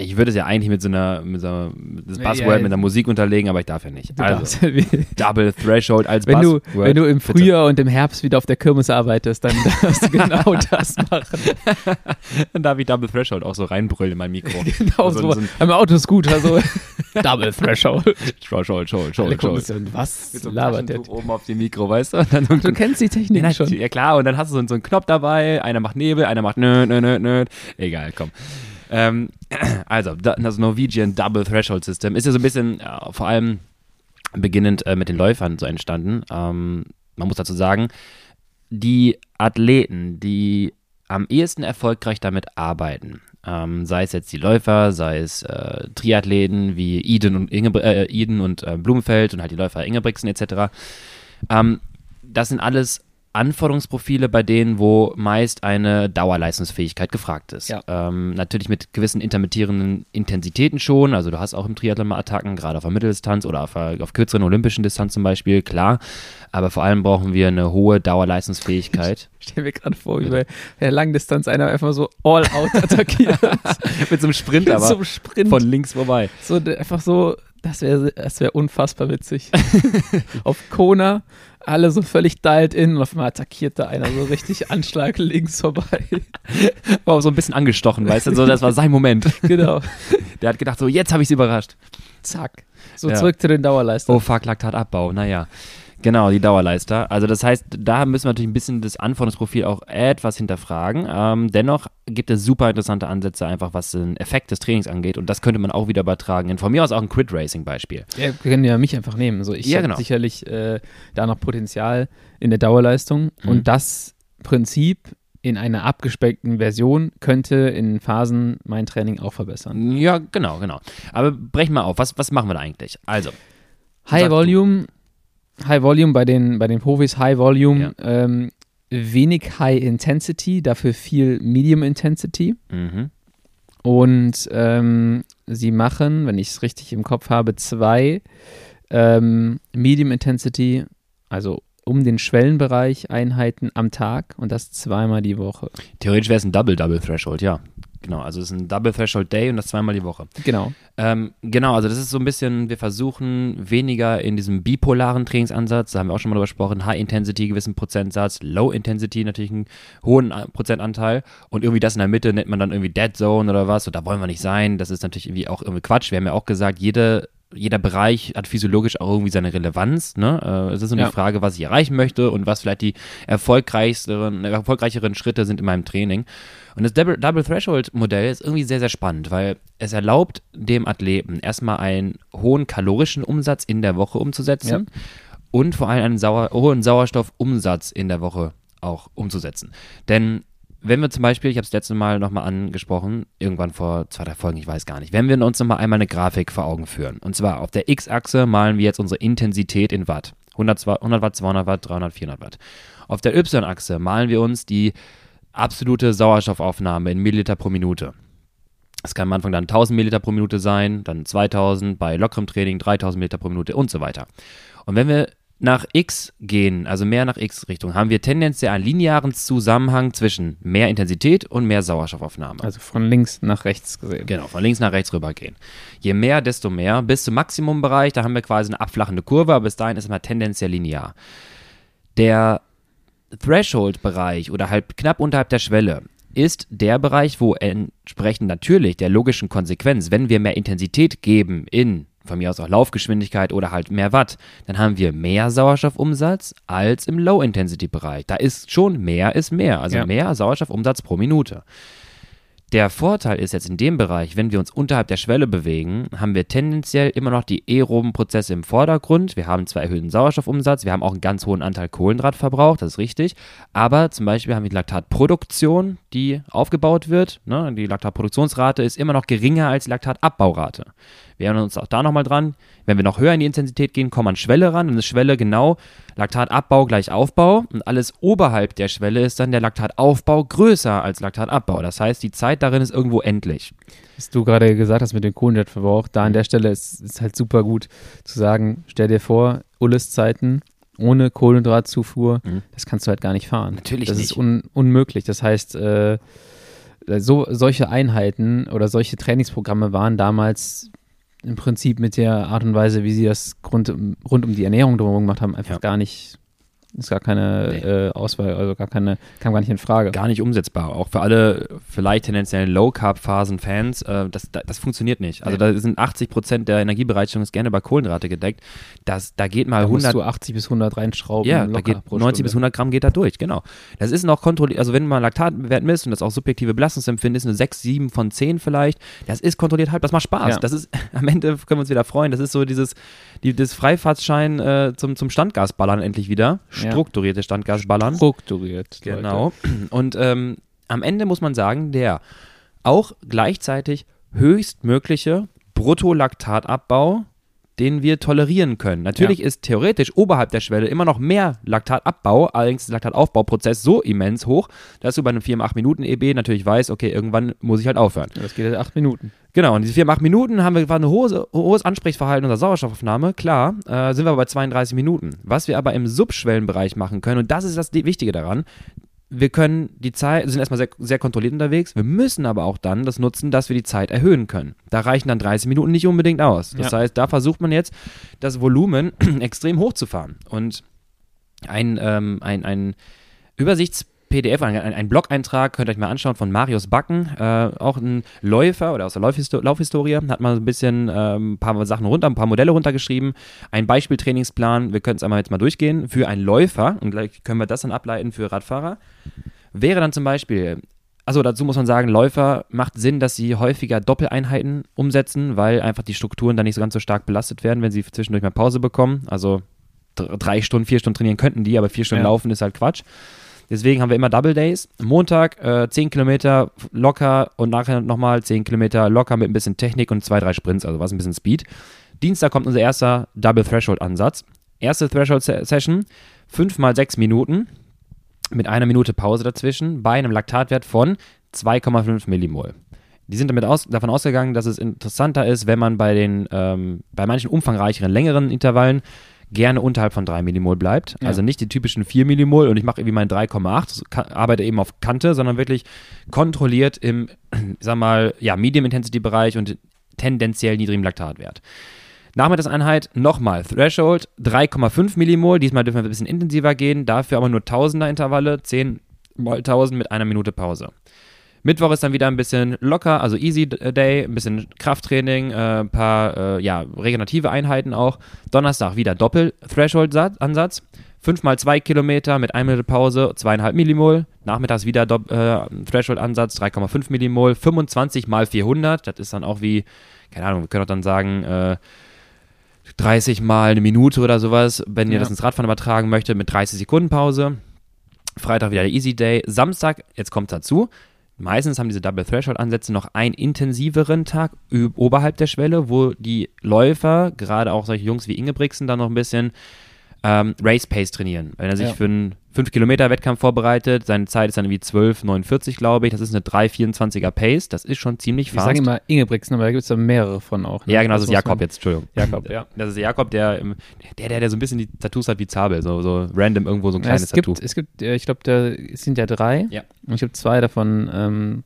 Ich würde es ja eigentlich mit so einer, mit so einer das Ja, Buzzword ja. mit einer Musik unterlegen, aber ich darf ja nicht. Du Also, wenn, Double Threshold als du, Buzzword. wenn du im Bitte. Frühjahr und im Herbst wieder auf der Kirmes arbeitest, dann darfst du genau (laughs) das machen. Dann darf ich Double Threshold auch so reinbrüllen in mein Mikro. (laughs) Genau so, so. so ein Am Autoscooter so. (laughs) Double Threshold. Threshold, Threshold, Threshold, Threshold. und was Mit so einem labert der? Oben auf dem Mikro, weißt du? So Du kennst die Technik Ja, schon. Ja klar, und dann hast du so einen Knopf dabei, einer macht Nebel, einer macht nö, nö, nö, nö. Egal, komm. Ähm, (clears throat) also, da- das Norwegian Double Threshold System ist ja so ein bisschen, äh, vor allem beginnend äh, mit den Läufern so entstanden. Ähm, man muss dazu sagen, die Athleten, die am ehesten erfolgreich damit arbeiten, ähm, sei es jetzt die Läufer, sei es äh, Triathleten wie Eden und, Inge, äh, Eden und äh, Blumenfeld und halt die Läufer Ingebrigtsen etc., ähm, das sind alles Anforderungsprofile, bei denen, wo meist eine Dauerleistungsfähigkeit gefragt ist. Ja. Ähm, natürlich mit gewissen intermittierenden Intensitäten schon. Also du hast auch im Triathlon mal Attacken, gerade auf der Mitteldistanz oder auf, der- auf kürzeren olympischen Distanz zum Beispiel, klar. Aber vor allem brauchen wir eine hohe Dauerleistungsfähigkeit. (laughs) Ich stell mir gerade vor, wie bei der Langdistanz einer einfach so all out attackiert. (laughs) mit so einem Sprint Mit aber so einem Sprint. von links vorbei. So, einfach so, das wäre das wär unfassbar witzig. (laughs) auf Kona, alle so völlig dialed in und auf einmal attackiert da einer so richtig (laughs) Anschlag links vorbei. (laughs) War auch so ein bisschen angestochen, weißt du, so, das war sein Moment. (laughs) genau. Der hat gedacht, so, jetzt habe ich es überrascht. Zack. So Ja. zurück zu den Dauerleistern. Oh fuck, Laktatabbau, naja. Genau, die Dauerleister. Also das heißt, da müssen wir natürlich ein bisschen das Anforderungsprofil auch etwas hinterfragen. Ähm, dennoch gibt es super interessante Ansätze, einfach was den Effekt des Trainings angeht. Und das könnte man auch wieder übertragen. In von mir aus auch ein Crit-Racing-Beispiel. Ja, wir können ja mich einfach nehmen. So, ich Ja, habe genau. sicherlich äh, da noch Potenzial in der Dauerleistung. Mhm. Und das Prinzip in einer abgespeckten Version könnte in Phasen mein Training auch verbessern. Ja, genau, genau. Aber brechen wir auf. Was, was machen wir da eigentlich? Also, High. Volume, High Volume bei den, bei den Profis, High Volume, Ja. ähm, wenig High Intensity, dafür viel Medium Intensity. mhm. Und ähm, sie machen, wenn ich es richtig im Kopf habe, zwei ähm, Medium Intensity, also um den Schwellenbereich Einheiten am Tag und das zweimal die Woche. theoretisch wäre es ein Double-Double-Threshold, ja. Genau, also es ist ein Double-Threshold-Day und das zweimal die Woche. Genau. Ähm, genau, also das ist so ein bisschen, wir versuchen weniger in diesem bipolaren Trainingsansatz, da haben wir auch schon mal drüber gesprochen, High Intensity, gewissen Prozentsatz, Low Intensity natürlich einen hohen äh, Prozentanteil und irgendwie das in der Mitte nennt man dann irgendwie Dead Zone oder was und da wollen wir nicht sein, das ist natürlich irgendwie auch irgendwie Quatsch. Wir haben ja auch gesagt, jede jeder Bereich hat physiologisch auch irgendwie seine Relevanz. Ne? Äh, es ist nur Ja. die Frage, was ich erreichen möchte und was vielleicht die erfolgreicheren, erfolgreicheren Schritte sind in meinem Training. Und das Double, Double Threshold Modell ist irgendwie sehr, sehr spannend, weil es erlaubt dem Athleten erstmal einen hohen kalorischen Umsatz in der Woche umzusetzen und vor allem einen Sauer, hohen Sauerstoffumsatz in der Woche auch umzusetzen. Denn wenn wir zum Beispiel, ich habe es letzte Mal nochmal angesprochen, irgendwann vor zwei, drei Folgen, ich weiß gar nicht, wenn wir uns nochmal einmal eine Grafik vor Augen führen. Und zwar auf der X-Achse malen wir jetzt unsere Intensität in Watt. 100, Wa- 100 Watt, 200 Watt, 300, 400 Watt. Auf der Y-Achse malen wir uns die absolute Sauerstoffaufnahme in Milliliter pro Minute. Es kann am Anfang dann 1000 Milliliter pro Minute sein, dann 2000, bei lockerem Training 3000 Milliliter pro Minute und so weiter. Und wenn wir nach X gehen, also mehr nach X-Richtung, haben wir tendenziell einen linearen Zusammenhang zwischen mehr Intensität und mehr Sauerstoffaufnahme. Also von links nach rechts gesehen. Genau, von links nach rechts rüber gehen. Je mehr, desto mehr. Bis zum Maximumbereich, da haben wir quasi eine abflachende Kurve, aber bis dahin ist es mal tendenziell linear. Der Threshold-Bereich oder halt knapp unterhalb der Schwelle ist der Bereich, wo entsprechend natürlich der logischen Konsequenz, wenn wir mehr Intensität geben in von mir aus auch Laufgeschwindigkeit oder halt mehr Watt, dann haben wir mehr Sauerstoffumsatz als im Low-Intensity-Bereich. Da ist schon mehr ist mehr, also Ja. mehr Sauerstoffumsatz pro Minute. Der Vorteil ist jetzt in dem Bereich, wenn wir uns unterhalb der Schwelle bewegen, haben wir tendenziell immer noch die aeroben Prozesse im Vordergrund. Wir haben zwar erhöhten Sauerstoffumsatz, wir haben auch einen ganz hohen Anteil Kohlenhydratverbrauch, das ist richtig. Aber zum Beispiel haben wir die Laktatproduktion, die aufgebaut wird. Ne? Die Laktatproduktionsrate ist immer noch geringer als die Laktatabbaurate. Wir erinnern uns auch da nochmal dran, wenn wir noch höher in die Intensität gehen, kommen wir an Schwelle ran. Und eine Schwelle genau Laktatabbau gleich Aufbau. Und alles oberhalb der Schwelle ist dann der Laktataufbau größer als Laktatabbau. Das heißt, die Zeit darin ist irgendwo endlich. Was du gerade gesagt hast mit dem Kohlenhydratverbrauch, da an der Stelle ist es halt super gut zu sagen, stell dir vor, Ulles Zeiten ohne Kohlenhydratzufuhr, Mhm. das kannst du halt gar nicht fahren. Natürlich das nicht. ist un unmöglich. Das heißt, äh, so, solche Einheiten oder solche Trainingsprogramme waren damals im Prinzip mit der Art und Weise, wie sie das rund, um- rund um die Ernährung drumherum gemacht haben, einfach Ja. gar nicht, ist gar keine Nee. äh, Auswahl, also gar keine, kam gar nicht in Frage. Gar nicht umsetzbar. Auch für alle vielleicht tendenziellen Low-Carb-Phasen-Fans, äh, das, das, das funktioniert nicht. Also da sind 80 Prozent der Energiebereitstellung ist gerne über Kohlenhydrate gedeckt. Das, da geht mal da musst 100 du 80 bis 100 reinschrauben. Ja, da geht pro 90 bis Stunde. 100 Gramm geht da durch, genau. Das ist noch kontrolliert, also wenn man Laktatwert misst und das auch subjektive Belastungsempfinden ist, eine 6, 7 von 10 vielleicht, das ist kontrolliert halb, das macht Spaß. Ja. Das ist, (laughs) am Ende können wir uns wieder freuen, das ist so dieses, die, das Freifahrtschein äh, zum, zum Standgasballern endlich wieder. Strukturierte Standgasballern. Strukturiert. Genau. Und ähm, am Ende muss man sagen, der auch gleichzeitig höchstmögliche Bruttolaktatabbau, den wir tolerieren können. Natürlich ist theoretisch oberhalb der Schwelle immer noch mehr Laktatabbau, allerdings ist der Laktataufbauprozess so immens hoch, dass du bei einem 4 Minuten EB natürlich weißt, okay, irgendwann muss ich halt aufhören. Das geht halt acht Minuten. Genau, und diese 4 8 Minuten haben wir war ein hohes, hohes Ansprechverhalten unserer Sauerstoffaufnahme, klar, äh, sind wir aber bei 32 Minuten. Was wir aber im Subschwellenbereich machen können, und das ist das Wichtige daran, wir können die Zeit, sind erstmal sehr, sehr kontrolliert unterwegs, wir müssen aber auch dann das nutzen, dass wir die Zeit erhöhen können. Da reichen dann 30 Minuten nicht unbedingt aus. Das Ja. heißt, da versucht man jetzt, das Volumen (clears throat) extrem hochzufahren. Und ein, ähm, ein, ein Übersichts-PDF, ein, ein, ein Blog-Eintrag, könnt ihr euch mal anschauen von Marius Backen, äh, auch ein Läufer oder aus der Laufhisto Laufhistorie, hat mal so ein bisschen ähm, ein paar Sachen runter, ein paar Modelle runtergeschrieben, ein Beispieltrainingsplan, wir können es einmal jetzt mal durchgehen, für einen Läufer und gleich können wir das dann ableiten für Radfahrer, wäre dann zum Beispiel also dazu muss man sagen, Läufer macht Sinn, dass sie häufiger Doppeleinheiten umsetzen, weil einfach die Strukturen dann nicht so ganz so stark belastet werden, wenn sie zwischendurch mal Pause bekommen. Also dr- drei Stunden, vier Stunden trainieren könnten die, aber vier Stunden Ja. laufen ist halt Quatsch. Deswegen haben wir immer Double Days. Montag äh, 10 Kilometer locker und nachher nochmal 10 Kilometer locker mit ein bisschen Technik und zwei, drei Sprints, also was ein bisschen Speed. Dienstag kommt unser erster Double Threshold Ansatz. Erste Threshold Se- Session, 5 mal 6 Minuten mit einer Minute Pause dazwischen bei einem Laktatwert von 2,5 Millimol. Die sind damit aus, davon ausgegangen, dass es interessanter ist, wenn man bei den ähm, bei manchen umfangreicheren, längeren Intervallen gerne unterhalb von 3 Millimol bleibt. Ja. Also nicht die typischen 4 Millimol und ich mache irgendwie mein 3,8, so ka- arbeite eben auf Kante, sondern wirklich kontrolliert im, (clears throat) sag mal, ja, Medium-Intensity-Bereich und tendenziell niedrigem Laktatwert. Nachmittagseinheit nochmal Threshold 3,5 Millimol. Diesmal dürfen wir ein bisschen intensiver gehen, dafür aber nur Tausender Intervalle, 10 mal 1000 mit einer Minute Pause. Mittwoch ist dann wieder ein bisschen locker, also Easy Day, ein bisschen Krafttraining, äh, ein paar äh, ja, regenerative Einheiten auch. Donnerstag wieder Doppel-Threshold-Ansatz. 5 mal 2 Kilometer mit 1 Minute Pause, 2,5 Millimol. Nachmittags wieder Dopp- äh, Threshold-Ansatz, 3,5 Millimol. 25 mal 400, das ist dann auch wie, keine Ahnung, wir können auch dann sagen, äh, 30 mal eine Minute oder sowas, wenn ihr Ja. das ins Radfahren übertragen möchtet, mit 30 Sekunden Pause. Freitag wieder der Easy Day. Samstag, jetzt kommt dazu, meistens haben diese Double Threshold Ansätze noch einen intensiveren Tag oberhalb der Schwelle, wo die Läufer, gerade auch solche Jungs wie Ingebrigtsen, dann noch ein bisschen ähm, Race Pace trainieren. Wenn er sich Ja. für einen 5-Kilometer-Wettkampf vorbereitet, seine Zeit ist dann irgendwie 12,49, glaube ich. Das ist eine 3,24er Pace. Das ist schon ziemlich Ich fast. sage immer Ingebrigtsen, aber da gibt es da mehrere von auch. ne? ja, genau, das ist muss Jakob jetzt, Entschuldigung. Jakob, (laughs) ja. Das ist Jakob, der, der, der, der so ein bisschen die Tattoos hat wie Zabel, so, so random irgendwo so ein Ja, kleines es gibt, Tattoo. es gibt, ich glaube, da es sind ja drei. Ja. Und ich glaube, zwei davon ähm,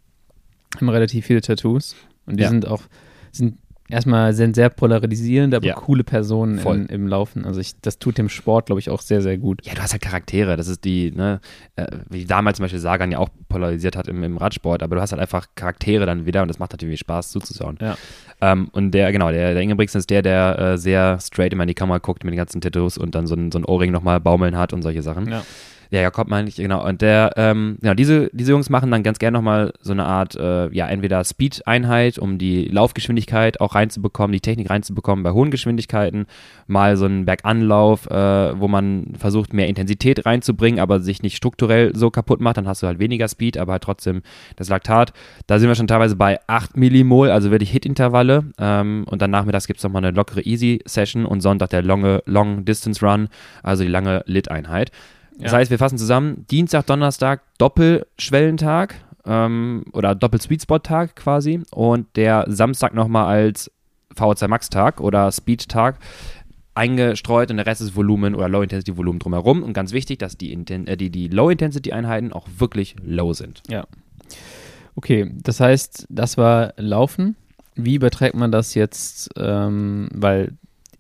haben relativ viele Tattoos. Und die Ja. sind auch, sind erstmal sind sehr polarisierend, aber Ja. coole Personen in, im Laufen. Also ich, das tut dem Sport, glaube ich, auch sehr, sehr gut. Ja, du hast halt Charaktere. Das ist die, ne, äh, wie damals zum Beispiel Sagan ja auch polarisiert hat im, im Radsport, aber du hast halt einfach Charaktere dann wieder und das macht natürlich Spaß zuzuschauen. Ja. Ähm, und der, genau, der, der Ingebrigtsen ist der, der äh, sehr straight immer in die Kamera guckt mit den ganzen Tattoos und dann so ein, so ein Ohrring nochmal baumeln hat und solche Sachen. Ja. Ja, Jakob meine ich, genau. Und der, ähm, genau, diese, diese Jungs machen dann ganz gerne nochmal so eine Art, äh, ja, entweder Speed-Einheit, um die Laufgeschwindigkeit auch reinzubekommen, die Technik reinzubekommen bei hohen Geschwindigkeiten, mal so einen Berganlauf, äh, wo man versucht, mehr Intensität reinzubringen, aber sich nicht strukturell so kaputt macht, dann hast du halt weniger Speed, aber halt trotzdem das Laktat. Da sind wir schon teilweise bei 8 Millimol, also wirklich Hit-Intervalle. Ähm, und dann nachmittags gibt es nochmal eine lockere Easy-Session und Sonntag der lange Long-Distance-Run, also die lange Lit-Einheit. Das Ja. heißt, wir fassen zusammen, Dienstag, Donnerstag, Doppelschwellentag ähm, oder Doppel-Sweetspot-Tag quasi und der Samstag nochmal als VO2 Max-Tag oder Speed-Tag eingestreut und der Rest ist Volumen oder Low-Intensity-Volumen drumherum und ganz wichtig, dass die, Inten äh, die, die Low-Intensity-Einheiten auch wirklich low sind. Okay, das heißt, das war Laufen. Wie überträgt man das jetzt? Ähm, weil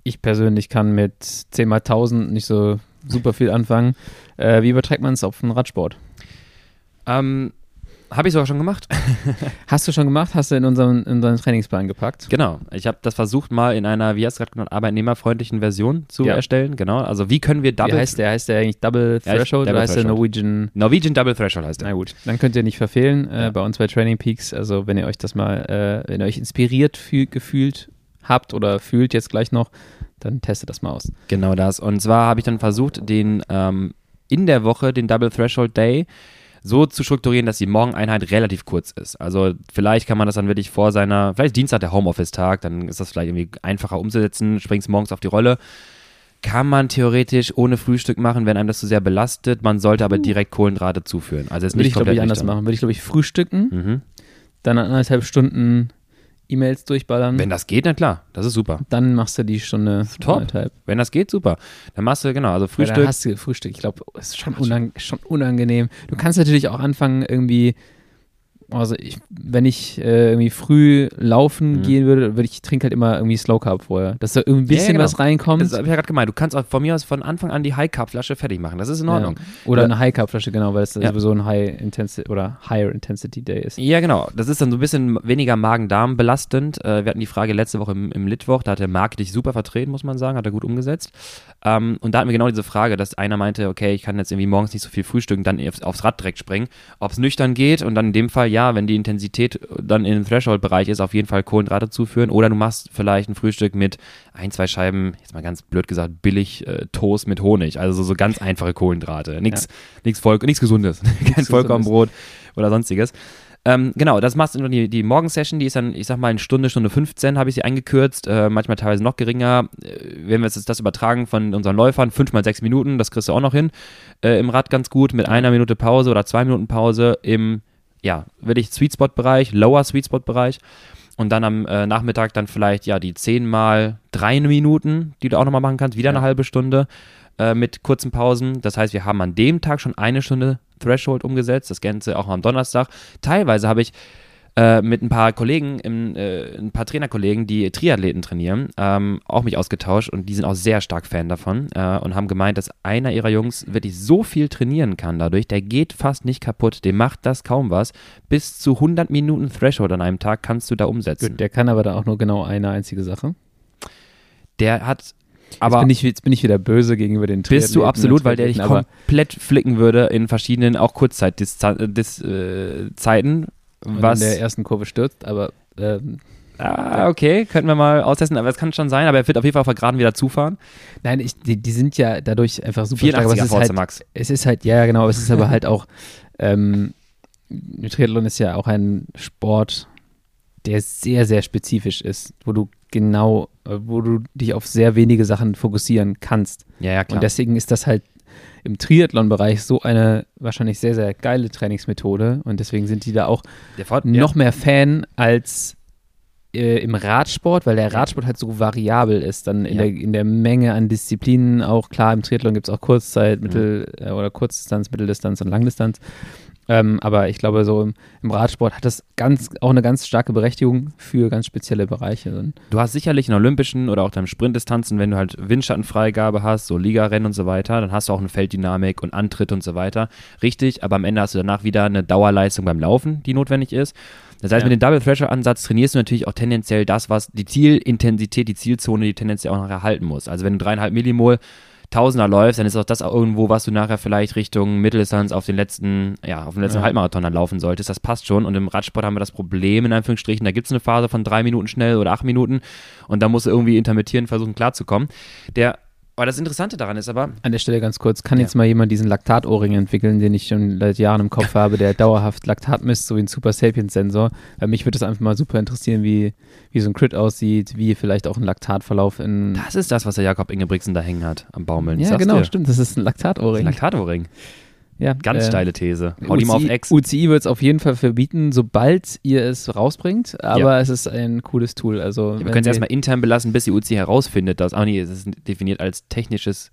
ich persönlich kann mit 10 mal 1000 nicht so super viel anfangen. Äh, wie überträgt man es auf den Radsport? Ähm, habe ich sogar schon gemacht. (laughs) Hast du schon gemacht? Hast du in unseren, in unseren Trainingsplan gepackt? Genau. Ich habe das versucht mal in einer, wie hast du gerade genannt, arbeitnehmerfreundlichen Version zu Ja. erstellen. Genau. Also wie können wir Double Wie heißt der? Heißt der eigentlich Double Ja, ich- Threshold Double oder heißt der Threshold. Norwegian? Norwegian Double Threshold heißt der. Na gut, dann könnt ihr nicht verfehlen äh, Ja. bei uns bei Training Peaks. Also wenn ihr euch das mal, äh, wenn ihr euch inspiriert fühl, gefühlt habt oder fühlt jetzt gleich noch, dann testet das mal aus. Genau das. Und zwar habe ich dann versucht, den ähm, in der Woche, den Double Threshold Day, so zu strukturieren, dass die Morgeneinheit relativ kurz ist. Also vielleicht kann man das dann wirklich vor seiner, vielleicht Dienstag der Homeoffice-Tag, dann ist das vielleicht irgendwie einfacher umzusetzen, springst morgens auf die Rolle. Kann man theoretisch ohne Frühstück machen, wenn einem das zu sehr belastet. Man sollte aber direkt Kohlenhydrate zuführen. Also jetzt Würde nicht ich, glaube ich, anders machen. Würde ich, glaube ich, frühstücken, Mhm. dann anderthalb Stunden E-Mails durchballern. Wenn das geht, dann klar, das ist super. dann machst du die Stunde Top. anderthalb. Wenn das geht, super. Dann machst du, genau, also Frühstück. Dann hast du Frühstück. Ich glaube, es ist schon, unang schon unangenehm. Du kannst natürlich auch anfangen, irgendwie, also ich, wenn ich äh, irgendwie früh laufen Mhm. gehen würde, würde ich trinke halt immer irgendwie Slow Carb vorher. Dass da irgendwie ein Ja, ja, bisschen genau. was reinkommt. Das habe ich ja gerade gemeint. Du kannst auch von mir aus von Anfang an die High-Carb-Flasche fertig machen. Das ist in Ordnung. Ja. Oder eine High Carb Flasche, genau, weil es Ja. sowieso ein High Intensity oder Higher Intensity Day ist. Ja, genau. Das ist dann so ein bisschen weniger Magen-Darm belastend. Äh, wir hatten die Frage letzte Woche im, im Litwoch, da hat der Marc dich super vertreten, muss man sagen, hat er gut umgesetzt. Ähm, und da hatten wir genau diese Frage, dass einer meinte, okay, ich kann jetzt irgendwie morgens nicht so viel frühstücken, dann aufs Rad direkt springen. Ob es nüchtern geht und dann in dem Fall, ja, wenn die Intensität dann in den Threshold-Bereich ist, auf jeden Fall Kohlenhydrate zuführen. Oder du machst vielleicht ein Frühstück mit ein, zwei Scheiben, jetzt mal ganz blöd gesagt, billig äh, Toast mit Honig. Also so, so ganz einfache Kohlenhydrate. (laughs) Nichts nichts voll, nichts Gesundes. Kein. Vollkornbrot oder sonstiges. Ähm, genau, das machst du die, die Morgensession, die ist dann, ich sag mal, in Stunde, Stunde 15 habe ich sie eingekürzt, äh, manchmal teilweise noch geringer. Äh, wenn wir jetzt das übertragen von unseren Läufern, fünf mal sechs Minuten, das kriegst du auch noch hin. Äh, Im Rad ganz gut, mit einer Minute Pause oder zwei Minuten Pause im, ja, wirklich Sweet Spot Bereich, Lower Sweet Spot Bereich. Und dann am äh, Nachmittag dann vielleicht, ja, die zehn mal drei Minuten, die du auch nochmal machen kannst, wieder Ja. eine halbe Stunde äh, mit kurzen Pausen. Das heißt, wir haben an dem Tag schon eine Stunde Threshold umgesetzt, das Ganze auch am Donnerstag. Teilweise habe ich äh, mit ein paar Kollegen, im, äh, ein paar Trainerkollegen, die Triathleten trainieren, ähm, auch mich ausgetauscht und die sind auch sehr stark Fan davon äh, und haben gemeint, dass einer ihrer Jungs wirklich so viel trainieren kann dadurch, der geht fast nicht kaputt, dem macht das kaum was. Bis zu 100 Minuten Threshold an einem Tag kannst du da umsetzen. Gut, der kann aber da auch nur genau eine einzige Sache. Der hat jetzt, aber bin ich, jetzt bin ich wieder böse gegenüber den bist du Triathleten absolut, weil der dich Triathleten, komplett flicken würde in verschiedenen, auch Kurzzeitzeiten, äh, was in der ersten Kurve stürzt, aber ähm, Ah, okay, könnten wir mal austesten, aber es kann schon sein, aber er wird auf jeden Fall auf der Geraden wieder zufahren. nein, ich, die, die sind ja dadurch einfach super stark, aber 84er es ist halt, Max. es ist halt, ja, genau, es ist aber halt auch, ähm, Triathlon ist ja auch ein Sport, der sehr, sehr spezifisch ist, wo du genau, wo du dich auf sehr wenige Sachen fokussieren kannst. Ja, ja, klar. Und deswegen ist das halt im Triathlon-Bereich so eine wahrscheinlich sehr, sehr geile Trainingsmethode. Und deswegen sind die da auch Vor- noch mehr Fan als äh, im Radsport, weil der Radsport halt so variabel ist, dann in, Ja. der, in der Menge an Disziplinen. Auch klar, im Triathlon gibt es auch Kurzzeit, Mittel- äh, oder Kurzdistanz, Mitteldistanz und Langdistanz. Ähm, aber ich glaube, so im, im Radsport hat das ganz, auch eine ganz starke Berechtigung für ganz spezielle Bereiche. Du hast sicherlich in Olympischen oder auch dann Sprintdistanzen, wenn du halt Windschattenfreigabe hast, so Ligarennen und so weiter, dann hast du auch eine Felddynamik und Antritt und so weiter. Richtig, aber am Ende hast du danach wieder eine Dauerleistung beim Laufen, die notwendig ist. Das heißt, Ja. mit dem Double Thresher Ansatz trainierst du natürlich auch tendenziell das, was die Zielintensität, die Zielzone, die tendenziell auch noch erhalten muss. Also wenn du dreieinhalb Millimol Tausender läufst, dann ist auch das auch irgendwo, was du nachher vielleicht Richtung Mitteldistanz auf den letzten, ja, auf den letzten Ja. Halbmarathon dann laufen solltest. Das passt schon. Und im Radsport haben wir das Problem, in Anführungsstrichen, da gibt es eine Phase von drei Minuten schnell oder acht Minuten und da musst du irgendwie intermittieren, versuchen klarzukommen. Der, aber das Interessante daran ist aber, an der Stelle ganz kurz, kann Ja. jetzt mal jemand diesen Laktatohrring entwickeln, den ich schon seit Jahren im Kopf habe, der dauerhaft Laktat misst, so wie ein Super Sapiens-Sensor. Weil mich würde es einfach mal super interessieren, wie, wie so ein Crit aussieht, wie vielleicht auch ein Laktatverlauf in. das ist das, was der Jakob Ingebrigtsen da hängen hat am Baumeln. Ja, genau, dir. stimmt, das ist ein Laktatohrring. Laktatohrring. Ja, Ganz äh, steile These. Hau die mal auf UCI, Ex. UCI wird es auf jeden Fall verbieten, sobald ihr es rausbringt, aber es ist ein cooles Tool. Also, Ja, wir können es erstmal intern belassen, bis die UCI herausfindet, dass, ah nee, es ist definiert als technisches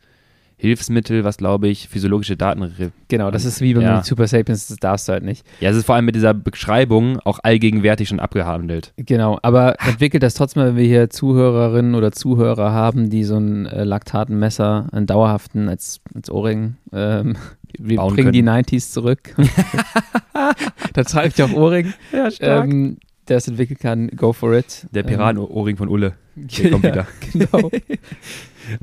Hilfsmittel, was glaube ich physiologische Daten. Genau, das ist wie beim Ja. Super Sapiens, das darfst du halt nicht. Ja, es ist vor allem mit dieser Beschreibung auch allgegenwärtig schon abgehandelt. Genau, aber entwickelt das trotzdem, wenn wir hier Zuhörerinnen oder Zuhörer haben, die so ein äh, Laktatenmesser, einen dauerhaften als, als Ohrring, ähm, wir Bauen bringen die können. 90s zurück. (laughs) da trage ich auch Ohrring. Ja, Ähm, der es entwickeln kann, go for it. Der Piratenohrring von Ulle. (laughs) Der kommt ja, wieder. Genau. (laughs)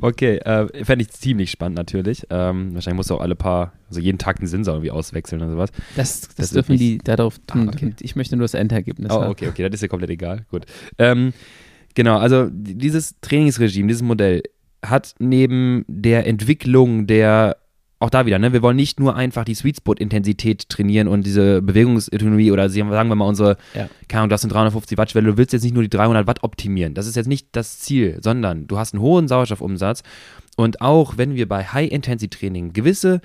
Okay, äh, fände ich ziemlich spannend natürlich. Ähm, wahrscheinlich musst du auch alle paar, also jeden Tag den Sensor irgendwie auswechseln oder sowas. Das, das, Das dürfen die darauf tun. Ah, okay. Ich möchte nur das Endergebnis Oh, haben. okay, okay, das ist ja komplett egal. Gut. Ähm, genau, also dieses Trainingsregime, dieses Modell hat neben der Entwicklung der, auch da wieder, ne, wir wollen nicht nur einfach die Sweet Spot Intensität trainieren und diese Bewegungsautonomie oder sagen wir mal unsere, Ja. keine Ahnung, du hast eine 350 Watt Schwelle, du willst jetzt nicht nur die 300 Watt optimieren. Das ist jetzt nicht das Ziel, sondern du hast einen hohen Sauerstoffumsatz und auch wenn wir bei High Intensity Training gewisse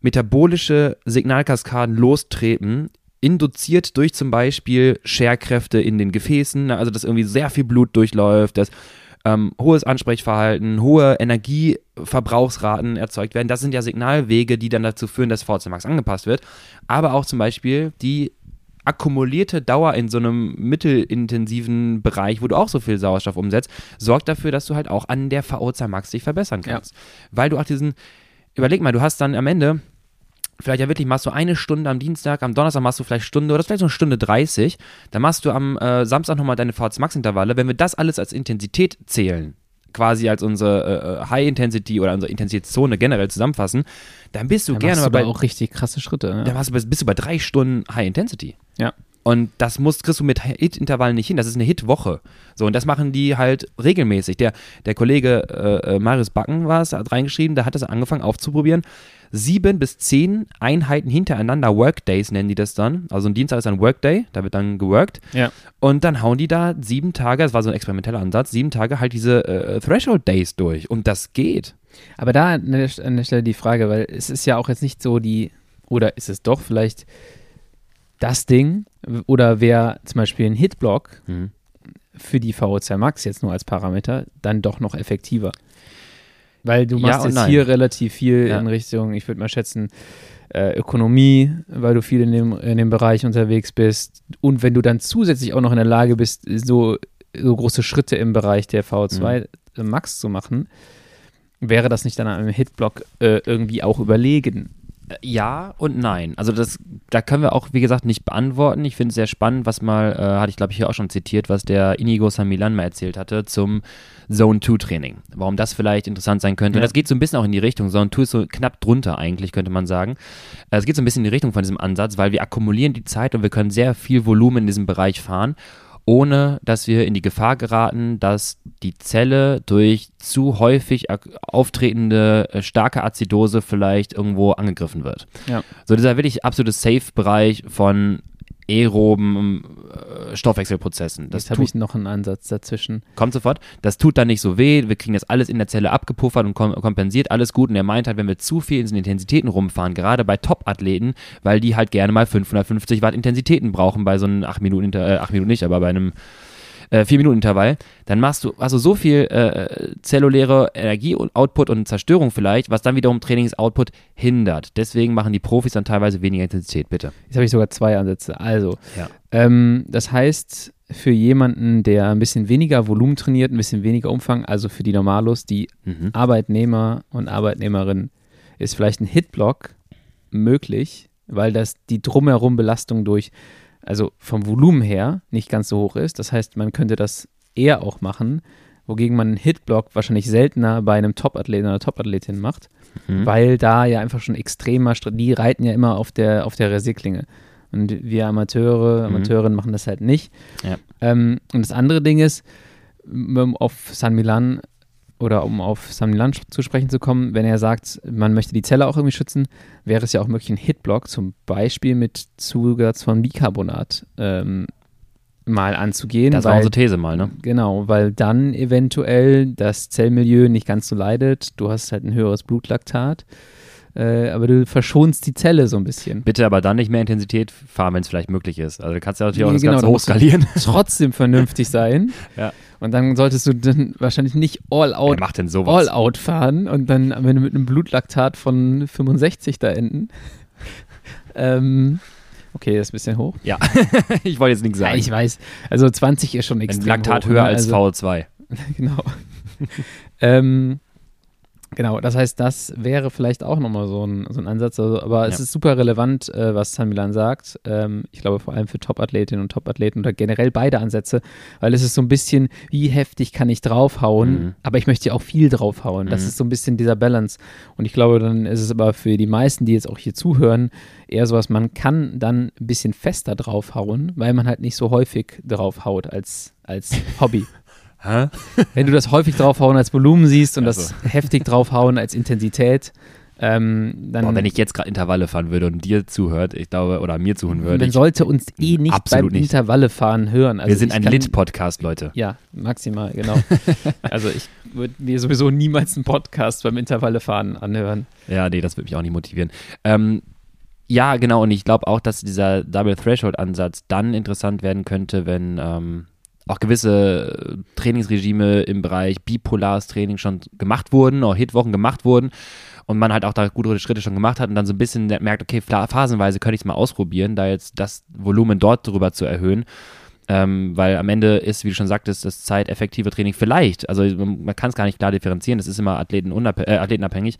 metabolische Signalkaskaden lostreten, induziert durch zum Beispiel Scherkräfte in den Gefäßen, ne, also dass irgendwie sehr viel Blut durchläuft, dass ähm, hohes Ansprechverhalten, hohe Energieverbrauchsraten erzeugt werden. Das sind ja Signalwege, die dann dazu führen, dass VC Max angepasst wird. Aber auch zum Beispiel die akkumulierte Dauer in so einem mittelintensiven Bereich, wo du auch so viel Sauerstoff umsetzt, sorgt dafür, dass du halt auch an der VO2 Max dich verbessern Ja. kannst. Weil du auch diesen, überleg mal, du hast dann am Ende vielleicht ja wirklich machst du eine Stunde am Dienstag, am Donnerstag machst du vielleicht Stunde oder vielleicht so eine Stunde 30, dann machst du am äh, Samstag nochmal deine VZ Max Intervalle. Wenn wir das alles als Intensität zählen, quasi als unsere äh, High Intensity oder unsere Intensitätszone generell zusammenfassen, dann bist du Da gerne machst du bei, auch richtig krasse Schritte. dann Ja. machst du, bis- bist du bei drei Stunden High Intensity. Ja. Und das musst, kriegst du mit Hit-Intervallen nicht hin. Das ist eine Hit-Woche. So, und das machen die halt regelmäßig. Der, der Kollege äh, äh, Marius Backen war es, hat reingeschrieben, der hat das angefangen aufzuprobieren. Sieben bis zehn Einheiten hintereinander, Workdays nennen die das dann. Also ein Dienstag ist ein Workday, da wird dann geworkt. Ja. Und dann hauen die da sieben Tage, das war so ein experimenteller Ansatz, sieben Tage halt diese äh, Threshold-Days durch. Und das geht. Aber da an der, an der Stelle die Frage, weil es ist ja auch jetzt nicht so die, oder ist es doch vielleicht das Ding, oder wäre zum Beispiel ein Hitblock Mhm. für die VO2 Max jetzt nur als Parameter dann doch noch effektiver? Weil du Ja machst und jetzt nein. hier relativ viel Ja. in Richtung, ich würde mal schätzen, äh, Ökonomie, weil du viel in dem, in dem Bereich unterwegs bist. Und wenn du dann zusätzlich auch noch in der Lage bist, so, so große Schritte im Bereich der VO2 Mhm. Max zu machen, wäre das nicht dann einem Hitblock äh, irgendwie auch überlegen? Ja und nein. Also das, da können wir auch, wie gesagt, nicht beantworten. Ich finde es sehr spannend, was mal, äh, hatte ich glaube ich hier auch schon zitiert, was der Inigo San Milan mal erzählt hatte zum Zone 2 Training. Warum das vielleicht interessant sein könnte. Und Ja. das geht so ein bisschen auch in die Richtung. Zone 2 ist so knapp drunter eigentlich, könnte man sagen. Äh, Es geht so ein bisschen in die Richtung von diesem Ansatz, weil wir akkumulieren die Zeit und wir können sehr viel Volumen in diesem Bereich fahren ohne dass wir in die Gefahr geraten, dass die Zelle durch zu häufig auftretende äh, starke Azidose vielleicht irgendwo angegriffen wird. Ja. So dieser wirklich absolute Safe-Bereich von aeroben äh, Stoffwechselprozessen. Das Jetzt habe ich noch einen Ansatz dazwischen. kommt sofort. Das tut dann nicht so weh. Wir kriegen das alles in der Zelle abgepuffert und kom kompensiert alles gut. Und er meint halt, wenn wir zu viel in den Intensitäten rumfahren, gerade bei Top-Athleten, weil die halt gerne mal 550 Watt Intensitäten brauchen bei so einem 8 Minuten, äh, 8 Minuten nicht, aber bei einem äh, 4 Minuten Intervall, dann machst du, hast du so viel äh, zelluläre Energie und Zerstörung vielleicht, was dann wiederum Trainingsoutput hindert. Deswegen machen die Profis dann teilweise weniger Intensität, bitte. Jetzt habe ich sogar zwei Ansätze. Also, Ja. ähm, das heißt, für jemanden, der ein bisschen weniger Volumen trainiert, ein bisschen weniger Umfang, also für die Normalos, die Mhm. Arbeitnehmer und Arbeitnehmerinnen, ist vielleicht ein Hitblock möglich, weil das die drumherum Belastung durch, also vom Volumen her, nicht ganz so hoch ist. Das heißt, man könnte das eher auch machen, wogegen man einen Hitblock wahrscheinlich seltener bei einem Topathleten oder Topathletin macht, Mhm. weil da ja einfach schon extremer, die reiten ja immer auf der, auf der Rasierklinge. Und wir Amateure, Mhm. Amateurinnen machen das halt nicht. Ja. Ähm, und das andere Ding ist, auf San Milan oder um auf San Milan sch- zu sprechen zu kommen, wenn er sagt, man möchte die Zelle auch irgendwie schützen, wäre es ja auch möglich, einen Hitblock zum Beispiel mit Zusatz von Bicarbonat ähm, mal anzugehen. Das war weil, unsere These mal, ne? Genau, weil dann eventuell das Zellmilieu nicht ganz so leidet. Du hast halt ein höheres Blutlaktat, äh, aber du verschonst die Zelle so ein bisschen. Bitte aber dann nicht mehr Intensität fahren, wenn es vielleicht möglich ist. Also du kannst ja natürlich auch Nee, das genau, Ganze hochskalieren. (laughs) Trotzdem vernünftig sein. (laughs) Ja. Und dann solltest du dann wahrscheinlich nicht all out, macht denn sowas? all out fahren und dann, wenn du mit einem Blutlaktat von 65 da enden. (laughs) ähm, okay, das ist ein bisschen hoch. Ja, ich wollte jetzt nichts Ja, sagen. ich weiß. Also 20 ist schon Ein extrem Laktat hoch, höher ne? als also, VO2. Genau. ähm, genau, das heißt, das wäre vielleicht auch nochmal so ein, so ein Ansatz. Also, aber es Ja. ist super relevant, äh, was San Milan sagt. Ähm, ich glaube vor allem für Top-Athletinnen und Top-Athleten oder generell beide Ansätze, weil es ist so ein bisschen, wie heftig kann ich draufhauen, Mhm. aber ich möchte auch viel draufhauen. Das Mhm. ist so ein bisschen dieser Balance. Und ich glaube, dann ist es aber für die meisten, die jetzt auch hier zuhören, eher sowas, man kann dann ein bisschen fester draufhauen, weil man halt nicht so häufig draufhaut als, als Hobby. (laughs) Hä? Wenn du das häufig draufhauen als Volumen siehst und Ach das (laughs) heftig draufhauen als Intensität, ähm, dann Boah, wenn ich jetzt gerade Intervalle fahren würde und dir zuhört, ich glaube, oder mir zuhören würde, man sollte uns eh nicht Absolut beim nicht. Intervalle fahren hören. Also wir sind ein Lit-Podcast, Leute. Ja, maximal, genau. (laughs) also ich würde mir sowieso niemals einen Podcast beim Intervalle fahren anhören. Ja, nee, das würde mich auch nicht motivieren. Ähm, ja, genau, und ich glaube auch, dass dieser Double Threshold-Ansatz dann interessant werden könnte, wenn ähm, auch gewisse äh, Trainingsregime im Bereich bipolares Training schon gemacht wurden, oder Hitwochen gemacht wurden und man halt auch da gute Schritte schon gemacht hat und dann so ein bisschen merkt, okay, phasenweise könnte ich es mal ausprobieren, da jetzt das Volumen dort drüber zu erhöhen. Ähm, weil am Ende ist, wie du schon sagtest, das zeiteffektive Training vielleicht, also man, kann es gar nicht klar differenzieren, das ist immer Athleten äh, athletenabhängig,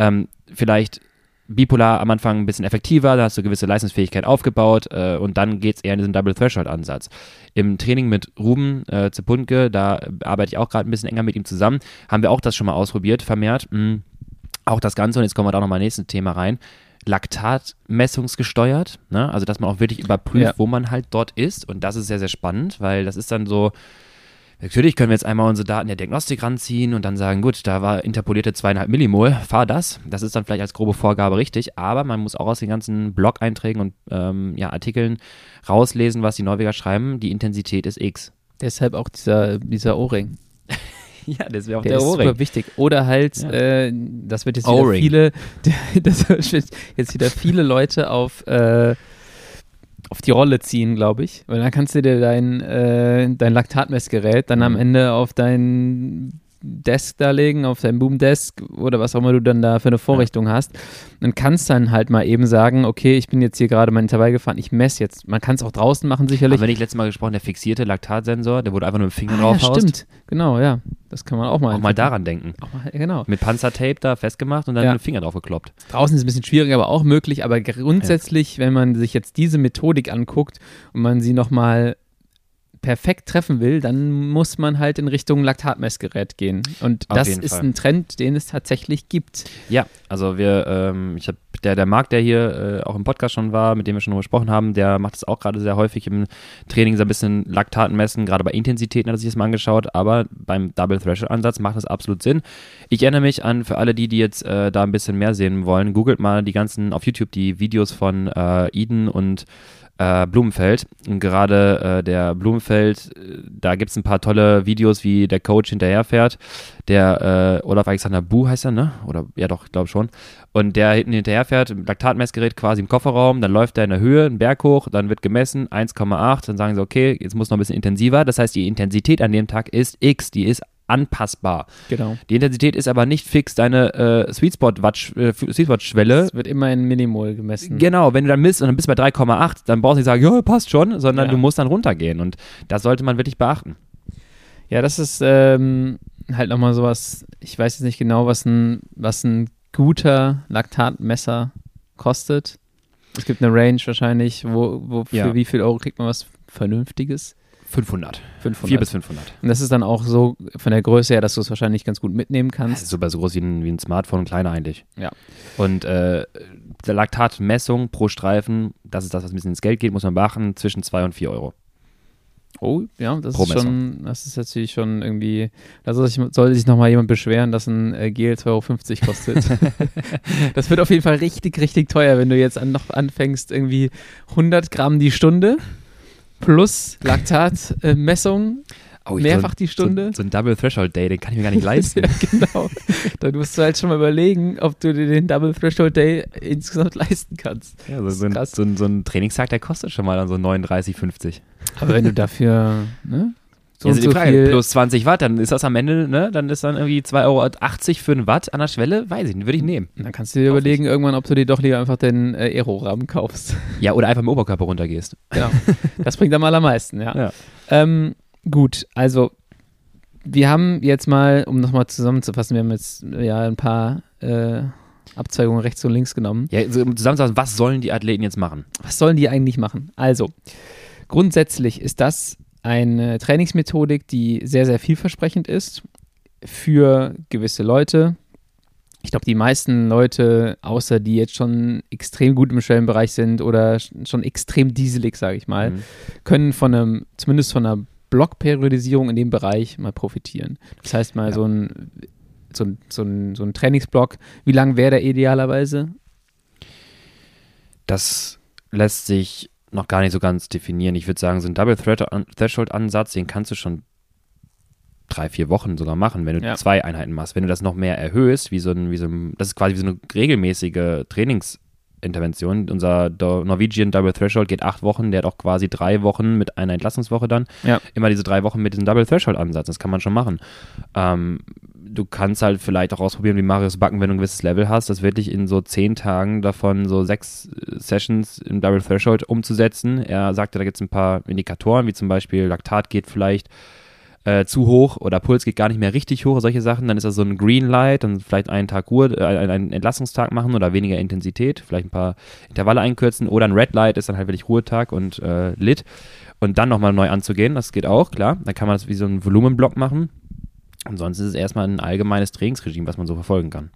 ähm, vielleicht bipolar am Anfang ein bisschen effektiver, da hast du gewisse Leistungsfähigkeit aufgebaut äh, und dann geht es eher in diesen Double Threshold-Ansatz. Im Training mit Ruben äh, Zepunke, da arbeite ich auch gerade ein bisschen enger mit ihm zusammen, haben wir auch das schon mal ausprobiert, vermehrt. Mh, auch das Ganze, und jetzt kommen wir da nochmal nächstes Thema rein, Laktatmessungsgesteuert, ne? also dass man auch wirklich überprüft, Ja. wo man halt dort ist und das ist sehr, sehr spannend, weil das ist dann so, Natürlich können wir jetzt einmal unsere Daten der Diagnostik ranziehen und dann sagen, gut, da war interpolierte zweieinhalb Millimol, fahr das. Das ist dann vielleicht als grobe Vorgabe richtig, aber man muss auch aus den ganzen Blog-Einträgen und ähm, ja, Artikeln rauslesen, was die Norweger schreiben. Die Intensität ist X. Deshalb auch dieser, dieser Ohrring. (laughs) Ja, das wäre auch Der, der, ist super wichtig. Oder halt, Ja. äh, das wird jetzt wieder O-Ring. viele, (laughs) das wird jetzt wieder viele Leute auf, äh, auf die Rolle ziehen, glaube ich. Weil dann kannst du dir dein, äh, dein Laktatmessgerät dann am Mhm. Ende auf dein Desk da legen, auf dein Boomdesk oder was auch immer du dann da für eine Vorrichtung hast. Und kannst dann halt mal eben sagen, okay, ich bin jetzt hier gerade mein Intervall gefahren, ich messe jetzt. Man kann es auch draußen machen sicherlich. Haben wir nicht letztes Mal gesprochen, der fixierte Laktatsensor, der wurde einfach nur mit dem Finger Ah, ja, drauf stimmt. Genau, ja. Das kann man auch mal. Auch mal daran denken. Auch mal, ja, genau. Mit Panzertape da festgemacht und dann Ja. mit dem Finger drauf gekloppt. Draußen ist es ein bisschen schwieriger, aber auch möglich. Aber grundsätzlich, wenn man sich jetzt diese Methodik anguckt und man sie nochmal perfekt treffen will, dann muss man halt in Richtung Laktatmessgerät gehen. Und Auf das ist Fall. ein Trend, den es tatsächlich gibt. Ja, also wir, ähm, ich habe der, der Marc, der hier äh, auch im Podcast schon war, mit dem wir schon gesprochen haben, der macht das auch gerade sehr häufig im Training, so ein bisschen Laktaten messen, gerade bei Intensitäten hat er sich das mal angeschaut, aber beim Double Threshold Ansatz macht das absolut Sinn. Ich erinnere mich an, für alle die, die jetzt äh, da ein bisschen mehr sehen wollen, googelt mal die ganzen auf YouTube die Videos von äh, Eden und äh, Blumenfeld. Und gerade äh, der Blumenfeld, äh, da gibt es ein paar tolle Videos, wie der Coach hinterherfährt. Der äh, Olaf Alexander Bu heißt er, ne? Oder ja doch, ich glaube schon. Und der hinten hinterherfährt, Laktatmessgerät quasi im Kofferraum, dann läuft er in der Höhe, einen Berg hoch, dann wird gemessen, 1,8, dann sagen sie, okay, jetzt muss noch ein bisschen intensiver. Das heißt, die Intensität an dem Tag ist X, die ist anpassbar. Genau. Die Intensität ist aber nicht fix deine äh, Sweet Spot äh, Sweet Spot Schwelle. Es wird immer in Minimol gemessen. Genau, wenn du dann misst und dann bist du bei 3,8, dann brauchst du nicht sagen, ja, passt schon, sondern Ja. du musst dann runtergehen und das sollte man wirklich beachten. Ja, das ist ähm, halt nochmal sowas, ich weiß jetzt nicht genau, was ein, was ein guter Laktatmesser kostet. Es gibt eine Range wahrscheinlich, wo, wo für Ja. wie viel Euro kriegt man was Vernünftiges? 500. 500. 4 bis 500. Und das ist dann auch so von der Größe her, dass du es wahrscheinlich ganz gut mitnehmen Das kannst. ist sogar so groß wie ein, wie ein Smartphone, kleiner eigentlich. Ja. Und äh, der Laktatmessung pro Streifen, das ist das, was ein bisschen ins Geld geht, muss man beachten, zwischen 2 und 4 Euro. Oh, ja, das Pro ist schon, das ist natürlich schon irgendwie, da soll sich, soll sich nochmal jemand beschweren, dass ein äh, Gel 2,50 Euro kostet. (laughs) das wird auf jeden Fall richtig, richtig teuer, wenn du jetzt an, noch anfängst, irgendwie 100 Gramm die Stunde plus Laktatmessung. Oh, Mehrfach so, die Stunde? So, so ein Double Threshold Day, den kann ich mir gar nicht (laughs) leisten. ja, (laughs) genau. Da musst du halt schon mal überlegen, ob du dir den Double Threshold Day insgesamt (laughs) leisten kannst. Ja, so, so, ein, krass. so, ein, so ein Trainingstag, der kostet schon mal dann so 39,50. Aber wenn du dafür, ne? So also die so Frage, viel, plus 20 Watt, dann ist das am Ende, ne, dann ist dann irgendwie 2,80 Euro für ein Watt an der Schwelle, weiß ich würde ich nehmen. dann kannst du dir überlegen irgendwann, ob du dir doch lieber einfach den äh, Aero-Rahmen kaufst. Ja, oder einfach im Oberkörper runtergehst. Genau. (laughs) Das bringt am allermeisten, ja. Ja. Ähm, gut, also wir haben jetzt mal, um nochmal zusammenzufassen, wir haben jetzt ja ein paar äh, Abzweigungen rechts und links genommen. Ja, so um zusammenzufassen, was sollen die Athleten jetzt machen? Was sollen die eigentlich machen? Also, grundsätzlich ist das eine Trainingsmethodik, die sehr, sehr vielversprechend ist für gewisse Leute. Ich glaube, die meisten Leute, außer die jetzt schon extrem gut im Schwellenbereich sind oder sch- schon extrem dieselig, sage ich mal, Mhm. können von einem, zumindest von einer Blockperiodisierung in dem Bereich mal profitieren. Das heißt mal Ja. so ein so ein, so ein, so ein Trainingsblock, wie lang wäre der idealerweise? Das lässt sich noch gar nicht so ganz definieren. Ich würde sagen, so ein Double Thre- Threshold Ansatz, den kannst du schon drei, vier Wochen sogar machen, wenn du Ja. zwei Einheiten machst. Wenn du das noch mehr erhöhst, wie so ein, wie so ein, das ist quasi wie so eine regelmäßige Trainingsintervention. Unser Norwegian Double Threshold geht acht Wochen, der hat auch quasi drei Wochen mit einer Entlassungswoche dann. Ja. Immer diese drei Wochen mit diesem Double Threshold Ansatz, das kann man schon machen. Ähm, du kannst halt vielleicht auch ausprobieren, wie Marius Backen, wenn du ein gewisses Level hast, das wirklich in so zehn Tagen davon so sechs äh, Sessions im Double Threshold umzusetzen. Er sagte, da gibt es ein paar Indikatoren, wie zum Beispiel Laktat geht vielleicht äh, zu hoch oder Puls geht gar nicht mehr richtig hoch, solche Sachen. Dann ist das so ein Green Light, dann vielleicht einen Tag Ruhe, äh, einen Entlastungstag machen oder weniger Intensität, vielleicht ein paar Intervalle einkürzen oder ein Red Light ist dann halt wirklich Ruhetag und äh, Lit und dann nochmal neu anzugehen, das geht auch, klar. Dann kann man das wie so einen Volumenblock machen. Ansonsten ist es erstmal ein allgemeines Trainingsregime, was man so verfolgen kann.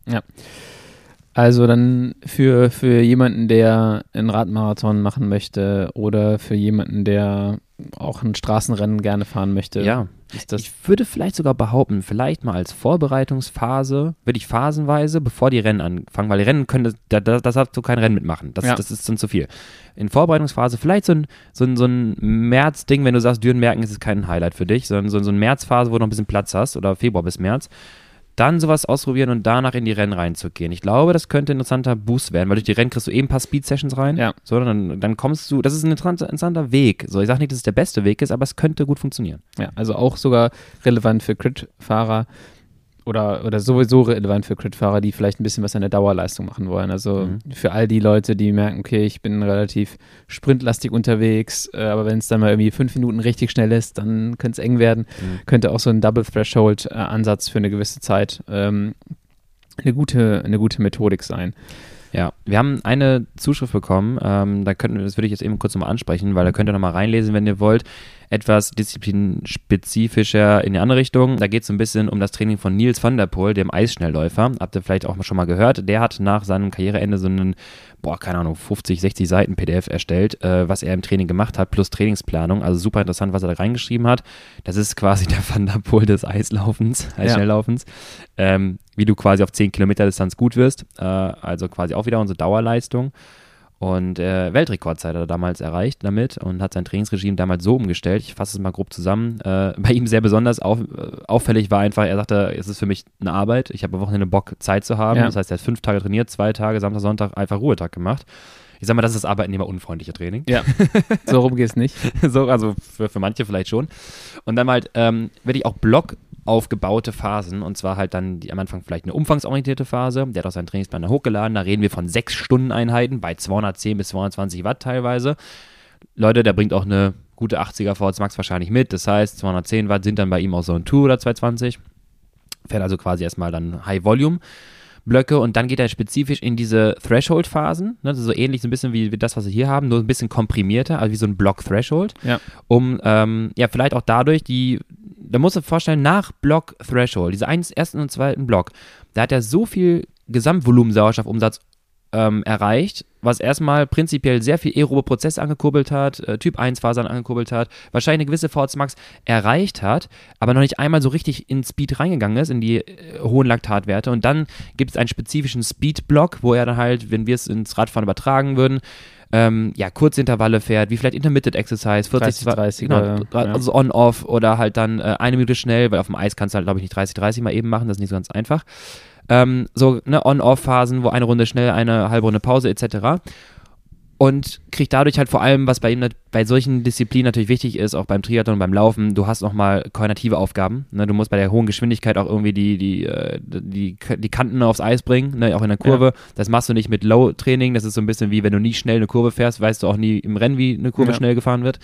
Also dann für, für jemanden, der einen Radmarathon machen möchte oder für jemanden, der auch ein Straßenrennen gerne fahren möchte, Ja, ich würde vielleicht sogar behaupten, vielleicht mal als Vorbereitungsphase, wirklich phasenweise, bevor die Rennen anfangen, weil die Rennen können, das, da, da, das darfst du kein Rennen mitmachen. Das, Ja. das ist dann zu viel. In Vorbereitungsphase vielleicht so ein, so ein, so ein März-Ding, wenn du sagst, Dürenmerken ist es kein Highlight für dich, sondern so, so eine Märzphase, wo du noch ein bisschen Platz hast oder Februar bis März. Dann sowas ausprobieren und danach in die Rennen reinzugehen. Ich glaube, das könnte ein interessanter Boost werden, weil durch die Rennen kriegst du eben ein paar Speed-Sessions rein. Ja. So, dann, dann kommst du, das ist ein interessanter, interessanter Weg. So, ich sage nicht, dass es der beste Weg ist, aber es könnte gut funktionieren. ja, also auch sogar relevant für Crit-Fahrer oder, oder sowieso relevant für Crit-Fahrer, die vielleicht ein bisschen was an der Dauerleistung machen wollen. Also Mhm. für all die Leute, die merken, okay, ich bin relativ sprintlastig unterwegs, äh, aber wenn es dann mal irgendwie fünf Minuten richtig schnell ist, dann könnte es eng werden. Mhm. Könnte auch so ein Double Threshold-Ansatz für eine gewisse Zeit ähm, eine, gute, eine gute Methodik sein. Ja, wir haben eine Zuschrift bekommen, ähm, da könnten, das würde ich jetzt eben kurz nochmal ansprechen, weil da könnt ihr nochmal reinlesen, wenn ihr wollt. Etwas disziplinspezifischer in die andere Richtung. Da geht es so ein bisschen um das Training von Nils van der Poel, dem Eisschnellläufer. Habt ihr vielleicht auch schon mal gehört. Der hat nach seinem Karriereende so einen, boah, keine Ahnung, 50, 60 Seiten PDF erstellt, äh, was er im Training gemacht hat, plus Trainingsplanung. Also super interessant, was er da reingeschrieben hat. Das ist quasi (laughs) der Van der Poel des Eislaufens, Eisschnelllaufens. Ja. Ähm, wie du quasi auf 10 Kilometer Distanz gut wirst. Äh, also quasi auch wieder unsere Dauerleistung. Und äh, Weltrekordzeit hat er damals erreicht damit und hat sein Trainingsregime damals so umgestellt. Ich fasse es mal grob zusammen. Äh, (laughs) bei ihm sehr besonders auf, äh, auffällig war einfach, er sagte, es ist für mich eine Arbeit. Ich habe am Wochenende Bock, Zeit zu haben. Ja. Das heißt, er hat fünf Tage trainiert, zwei Tage, Samstag, Sonntag einfach Ruhetag gemacht. Ich sag mal, das ist das arbeitnehmerunfreundliche Training. Ja, (laughs) so rum geht es nicht. so, also für, für manche vielleicht schon. Und dann halt ähm, werde ich auch Block aufgebaute Phasen. Und zwar halt dann die, am Anfang vielleicht eine umfangsorientierte Phase. Der hat auch seinen Trainingsplan da hochgeladen. Da reden wir von sechs Stundeneinheiten bei 210 bis 220 Watt teilweise. Leute, der bringt auch eine gute 80er VHS Max wahrscheinlich mit. Das heißt, 210 Watt sind dann bei ihm auch so ein 2 oder 220. Fährt also quasi erstmal dann High Volume. Blöcke und dann geht er spezifisch in diese Threshold-Phasen, ne, so ähnlich so ein bisschen wie, wie, das, was wir hier haben, nur ein bisschen komprimierter, also wie so ein Block-Threshold, ja. um ähm, ja vielleicht auch dadurch die da musst du dir vorstellen, nach Block Threshold, diese eins, ersten und zweiten Block, da hat er so viel Gesamtvolumen Sauerstoffumsatz ähm, erreicht, was erstmal prinzipiell sehr viel aerobe Prozesse angekurbelt hat, äh, Typ 1 Fasern angekurbelt hat, wahrscheinlich eine gewisse VHS Max erreicht hat, aber noch nicht einmal so richtig in Speed reingegangen ist, in die äh, hohen Laktatwerte. Und dann gibt es einen spezifischen Speed-Block, wo er dann halt, wenn wir es ins Radfahren übertragen würden, ähm, ja, Kurzintervalle fährt, wie vielleicht Intermittent Exercise, 40, 30, 30 genau, ja. also on-off oder halt dann äh, eine Minute schnell, weil auf dem Eis kannst du halt, glaube ich, nicht 30, 30 mal eben machen, das ist nicht so ganz einfach. Ähm, so ne, On-Off-Phasen, wo eine Runde schnell, eine halbe Runde Pause etc und kriegt dadurch halt vor allem, was bei ihm bei solchen Disziplinen natürlich wichtig ist, auch beim Triathlon und beim Laufen, du hast nochmal koordinative Aufgaben. Ne? Du musst bei der hohen Geschwindigkeit auch irgendwie die, die, äh, die, die Kanten aufs Eis bringen, ne? auch in der Kurve. Ja. Das machst du nicht mit Low-Training, das ist so ein bisschen wie wenn du nie schnell eine Kurve fährst, weißt du auch nie im Rennen, wie eine Kurve ja. schnell gefahren wird.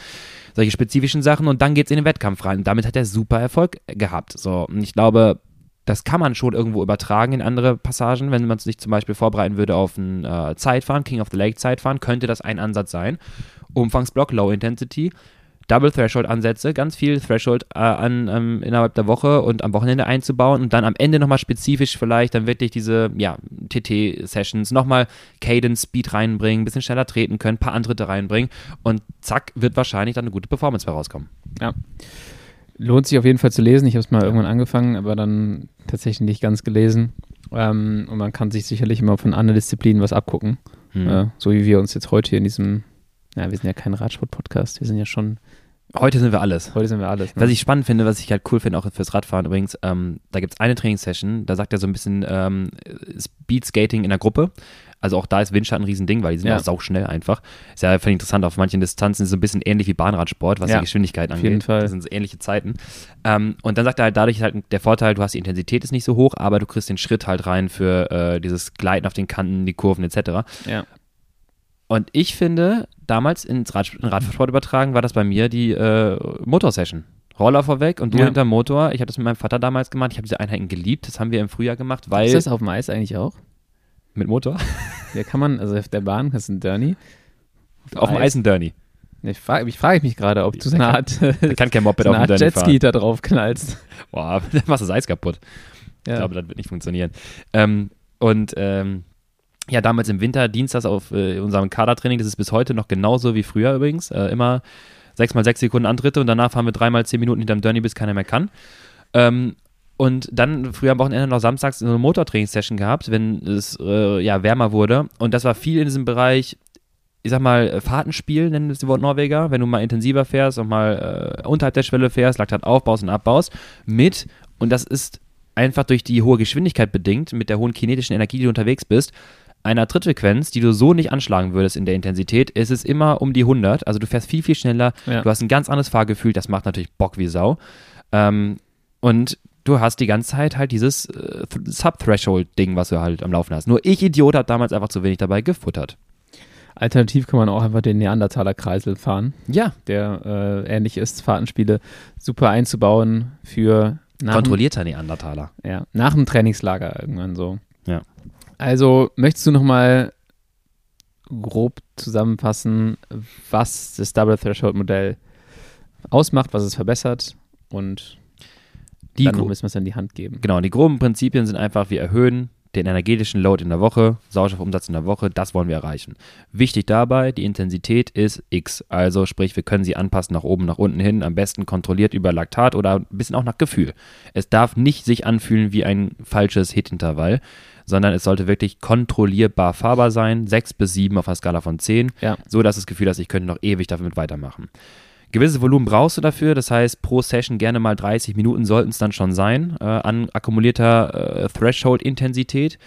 Solche spezifischen Sachen und dann geht es in den Wettkampf rein. Und damit hat er super Erfolg gehabt. So, und ich glaube, das kann man schon irgendwo übertragen in andere Passagen. Wenn man sich zum Beispiel vorbereiten würde auf ein äh, Zeitfahren, King of the Lake Zeitfahren, könnte das ein Ansatz sein. Umfangsblock, Low Intensity, Double Threshold Ansätze, ganz viel Threshold äh, an, ähm, innerhalb der Woche und am Wochenende einzubauen und dann am Ende nochmal spezifisch vielleicht dann wirklich diese ja, TT-Sessions nochmal Cadence, Speed reinbringen, ein bisschen schneller treten können, ein paar Antritte reinbringen und zack, wird wahrscheinlich dann eine gute Performance herauskommen. Ja. Lohnt sich auf jeden Fall zu lesen. Ich habe es mal irgendwann angefangen, aber dann tatsächlich nicht ganz gelesen. Ähm, und man kann sich sicherlich immer von anderen Disziplinen was abgucken. Hm. Äh, so wie wir uns jetzt heute hier in diesem, ja, wir sind ja kein Radsport-Podcast, wir sind ja schon. Heute sind wir alles. Heute sind wir alles. Ne? Was ich spannend finde, was ich halt cool finde, auch fürs Radfahren übrigens, ähm, da gibt es eine Trainingssession, da sagt er so ein bisschen ähm, Speed Skating in der Gruppe. Also auch da ist Windschatten ein Riesending, weil die sind ja, auch sauschnell einfach. Ist ja völlig interessant, auf manchen Distanzen ist es so ein bisschen ähnlich wie Bahnradsport, was ja, die Geschwindigkeit angeht. Auf jeden Fall. Das sind so ähnliche Zeiten. Ähm, und dann sagt er halt, dadurch halt der Vorteil, du hast die Intensität ist nicht so hoch, aber du kriegst den Schritt halt rein für äh, dieses Gleiten auf den Kanten, die Kurven etc. Ja. Und ich finde, damals ins Rad, in Radsport übertragen war das bei mir die äh, Motorsession. Roller vorweg und du ja. hinterm Motor. Ich habe das mit meinem Vater damals gemacht. Ich habe diese Einheiten geliebt. Das haben wir im Frühjahr gemacht, weil. Ist das auf dem Eis eigentlich auch? Mit Motor? Ja, kann man, also auf der Bahn hast du einen Derny. Auf, auf dem Eis ein Derny. Ich frage ich frag mich gerade, ob du so eine Art, (laughs) kann kein Moped so eine Art Jetski da drauf knallst. Boah, (laughs) dann machst du das Eis kaputt. Ja. Ich glaube, das wird nicht funktionieren. Ähm, und ähm, ja, damals im Winter, Dienstags auf äh, unserem Kadertraining, das ist bis heute noch genauso wie früher übrigens. Äh, immer sechs mal sechs Sekunden Antritte und danach fahren wir dreimal zehn Minuten hinterm Derny, bis keiner mehr kann. Ähm, und dann früher am Wochenende noch samstags eine Motortrainingssession gehabt, wenn es äh, ja wärmer wurde. Und das war viel in diesem Bereich, ich sag mal, äh, Fahrtenspiel, nennen es die Wort Norweger, wenn du mal intensiver fährst und mal äh, unterhalb der Schwelle fährst, Laktat aufbaust und abbaust, mit, und das ist einfach durch die hohe Geschwindigkeit bedingt, mit der hohen kinetischen Energie, die du unterwegs bist, einer Trittfrequenz, die du so nicht anschlagen würdest in der Intensität, ist es immer um die 100. Also du fährst viel, viel schneller, ja. du hast ein ganz anderes Fahrgefühl, das macht natürlich Bock wie Sau. Ähm, und du hast die ganze Zeit halt dieses äh, Sub-Threshold-Ding, was du halt am Laufen hast. Nur ich, Idiot, habe damals einfach zu wenig dabei gefuttert. Alternativ kann man auch einfach den Neandertaler-Kreisel fahren. Ja. Der äh, ähnlich ist, Fahrtenspiele super einzubauen für Kontrollierter Neandertaler. Ja, nach dem Trainingslager irgendwann so. Ja. Also möchtest du nochmal grob zusammenfassen, was das Double Threshold Modell ausmacht, was es verbessert und Die dann müssen wir es in die Hand geben. Genau, die groben Prinzipien sind einfach, wir erhöhen den energetischen Load in der Woche, Sauerstoffumsatz in der Woche, das wollen wir erreichen. Wichtig dabei, die Intensität ist X, also sprich, wir können sie anpassen nach oben, nach unten hin, am besten kontrolliert über Laktat oder ein bisschen auch nach Gefühl. Es darf nicht sich anfühlen wie ein falsches Hit-Intervall, sondern es sollte wirklich kontrollierbar fahrbar sein, 6 bis 7 auf einer Skala von 10, Ja. so dass das Gefühl hast, ich könnte noch ewig damit weitermachen. Gewisses Volumen brauchst du dafür, das heißt, pro Session gerne mal 30 Minuten sollten es dann schon sein, äh, an akkumulierter äh, Threshold-Intensität.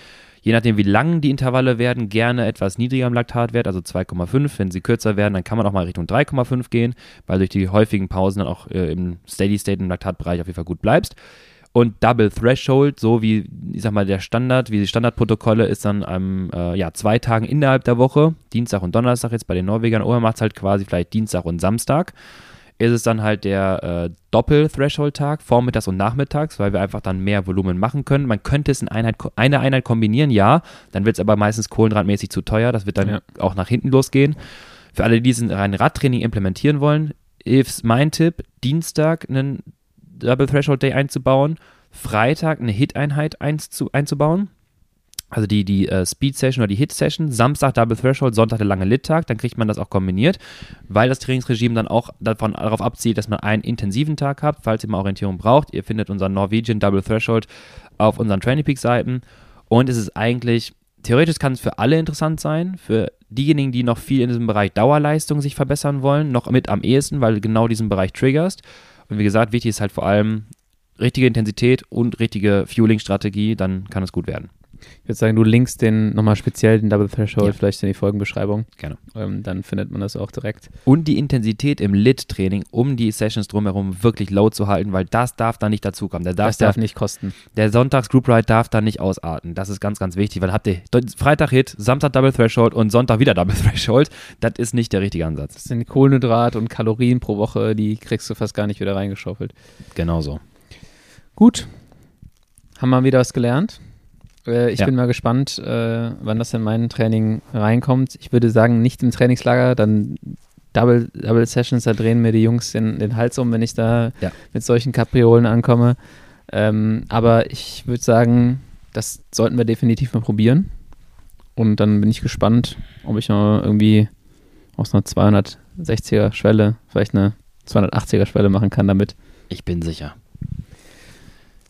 Je nachdem, wie lang die Intervalle werden, gerne etwas niedriger im Laktatwert, also 2,5. Wenn sie kürzer werden, dann kann man auch mal Richtung 3,5 gehen, weil durch die häufigen Pausen dann auch äh, im Steady-State, im Laktatbereich auf jeden Fall gut bleibst. Und Double Threshold, so wie, ich sag mal, der Standard, wie die Standardprotokolle, ist dann am äh, ja, zwei Tagen innerhalb der Woche, Dienstag und Donnerstag jetzt bei den Norwegern, oder macht es halt quasi vielleicht Dienstag und Samstag. Ist es dann halt der äh, Doppel-Threshold-Tag, vormittags und nachmittags, weil wir einfach dann mehr Volumen machen können. Man könnte es in Einheit, eine Einheit kombinieren, ja, dann wird es aber meistens kohlenhydratmäßig zu teuer, das wird dann Ja. auch nach hinten losgehen. Für alle, die diesen rein Radtraining implementieren wollen, ist mein Tipp, Dienstag einen Double Threshold Day einzubauen, Freitag eine Hit-Einheit einzu, einzubauen. Also die, die äh, Speed-Session oder die Hit-Session, Samstag Double Threshold, Sonntag der lange Lit-Tag, dann kriegt man das auch kombiniert, weil das Trainingsregime dann auch davon, darauf abzielt, dass man einen intensiven Tag habt, falls ihr mal Orientierung braucht. Ihr findet unseren Norwegian Double Threshold auf unseren Training Peak-Seiten und es ist eigentlich, theoretisch kann es für alle interessant sein, für diejenigen, die noch viel in diesem Bereich Dauerleistung sich verbessern wollen, noch mit am ehesten, weil du genau diesen Bereich triggerst. Und wie gesagt, wichtig ist halt vor allem richtige Intensität und richtige Fueling-Strategie, dann kann es gut werden. Ich würde sagen, du linkst den nochmal speziell, den Double Threshold, Ja. vielleicht in die Folgenbeschreibung. Gerne. Ähm, dann findet man das auch direkt. Und die Intensität im Lit-Training, um die Sessions drumherum wirklich low zu halten, weil das darf da nicht dazukommen. Der, darf Das darf da, nicht kosten. der Sonntags-Group Ride darf da nicht ausarten. Das ist ganz, ganz wichtig, weil habt ihr Freitag Hit, Samstag Double Threshold und Sonntag wieder Double (laughs) Threshold. Das ist nicht der richtige Ansatz. Das sind Kohlenhydrat und Kalorien pro Woche, die kriegst du fast gar nicht wieder reingeschaufelt. Genau so. Gut. Haben wir wieder was gelernt. Äh, ich Ja. bin mal gespannt, äh, wann das in mein Training reinkommt. Ich würde sagen, nicht im Trainingslager, dann Double, Double Sessions, da drehen mir die Jungs den, den Hals um, wenn ich da Ja. mit solchen Kapriolen ankomme. Ähm, aber ich würde sagen, das sollten wir definitiv mal probieren. Und dann bin ich gespannt, ob ich noch irgendwie aus einer 260er Schwelle vielleicht eine 280er Schwelle machen kann damit. Ich bin sicher.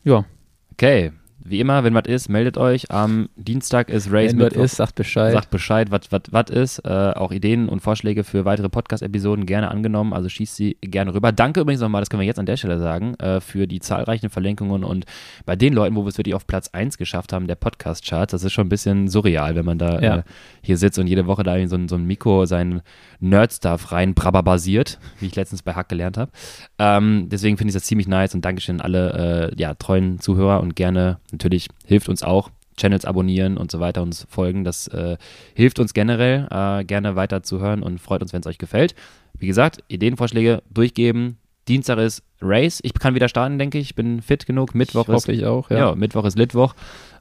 Ja, Okay, wie immer, wenn was ist, meldet euch. Am Dienstag ist Race wenn was ist, sagt Bescheid. Sagt Bescheid, was was ist. Äh, auch Ideen und Vorschläge für weitere Podcast-Episoden gerne angenommen. Also schießt sie gerne rüber. Danke übrigens nochmal, das können wir jetzt an der Stelle sagen, äh, für die zahlreichen Verlinkungen und bei den Leuten, wo wir es wirklich auf Platz 1 geschafft haben, der Podcast-Charts. Das ist schon ein bisschen surreal, wenn man da Ja. äh, hier sitzt und jede Woche da so, ein- so ein Mikro seinen Nerd-Stuff rein basiert, wie ich letztens bei Hack gelernt habe. Ähm, deswegen finde ich das ziemlich nice und Dankeschön an alle äh, ja, treuen Zuhörer und gerne natürlich hilft uns auch. Channels abonnieren und so weiter, uns folgen. Das äh, hilft uns generell, äh, gerne weiter zu hören und freut uns, wenn es euch gefällt. Wie gesagt, Ideenvorschläge durchgeben. Dienstag ist Race. Ich kann wieder starten, denke ich. Ich bin fit genug. Mittwoch ich ist ich auch, ja. ja. Mittwoch ist Litwoch.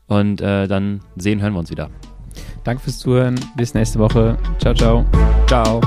Und äh, dann sehen, hören wir uns wieder. Danke fürs Zuhören. Bis nächste Woche. Ciao, ciao. Ciao.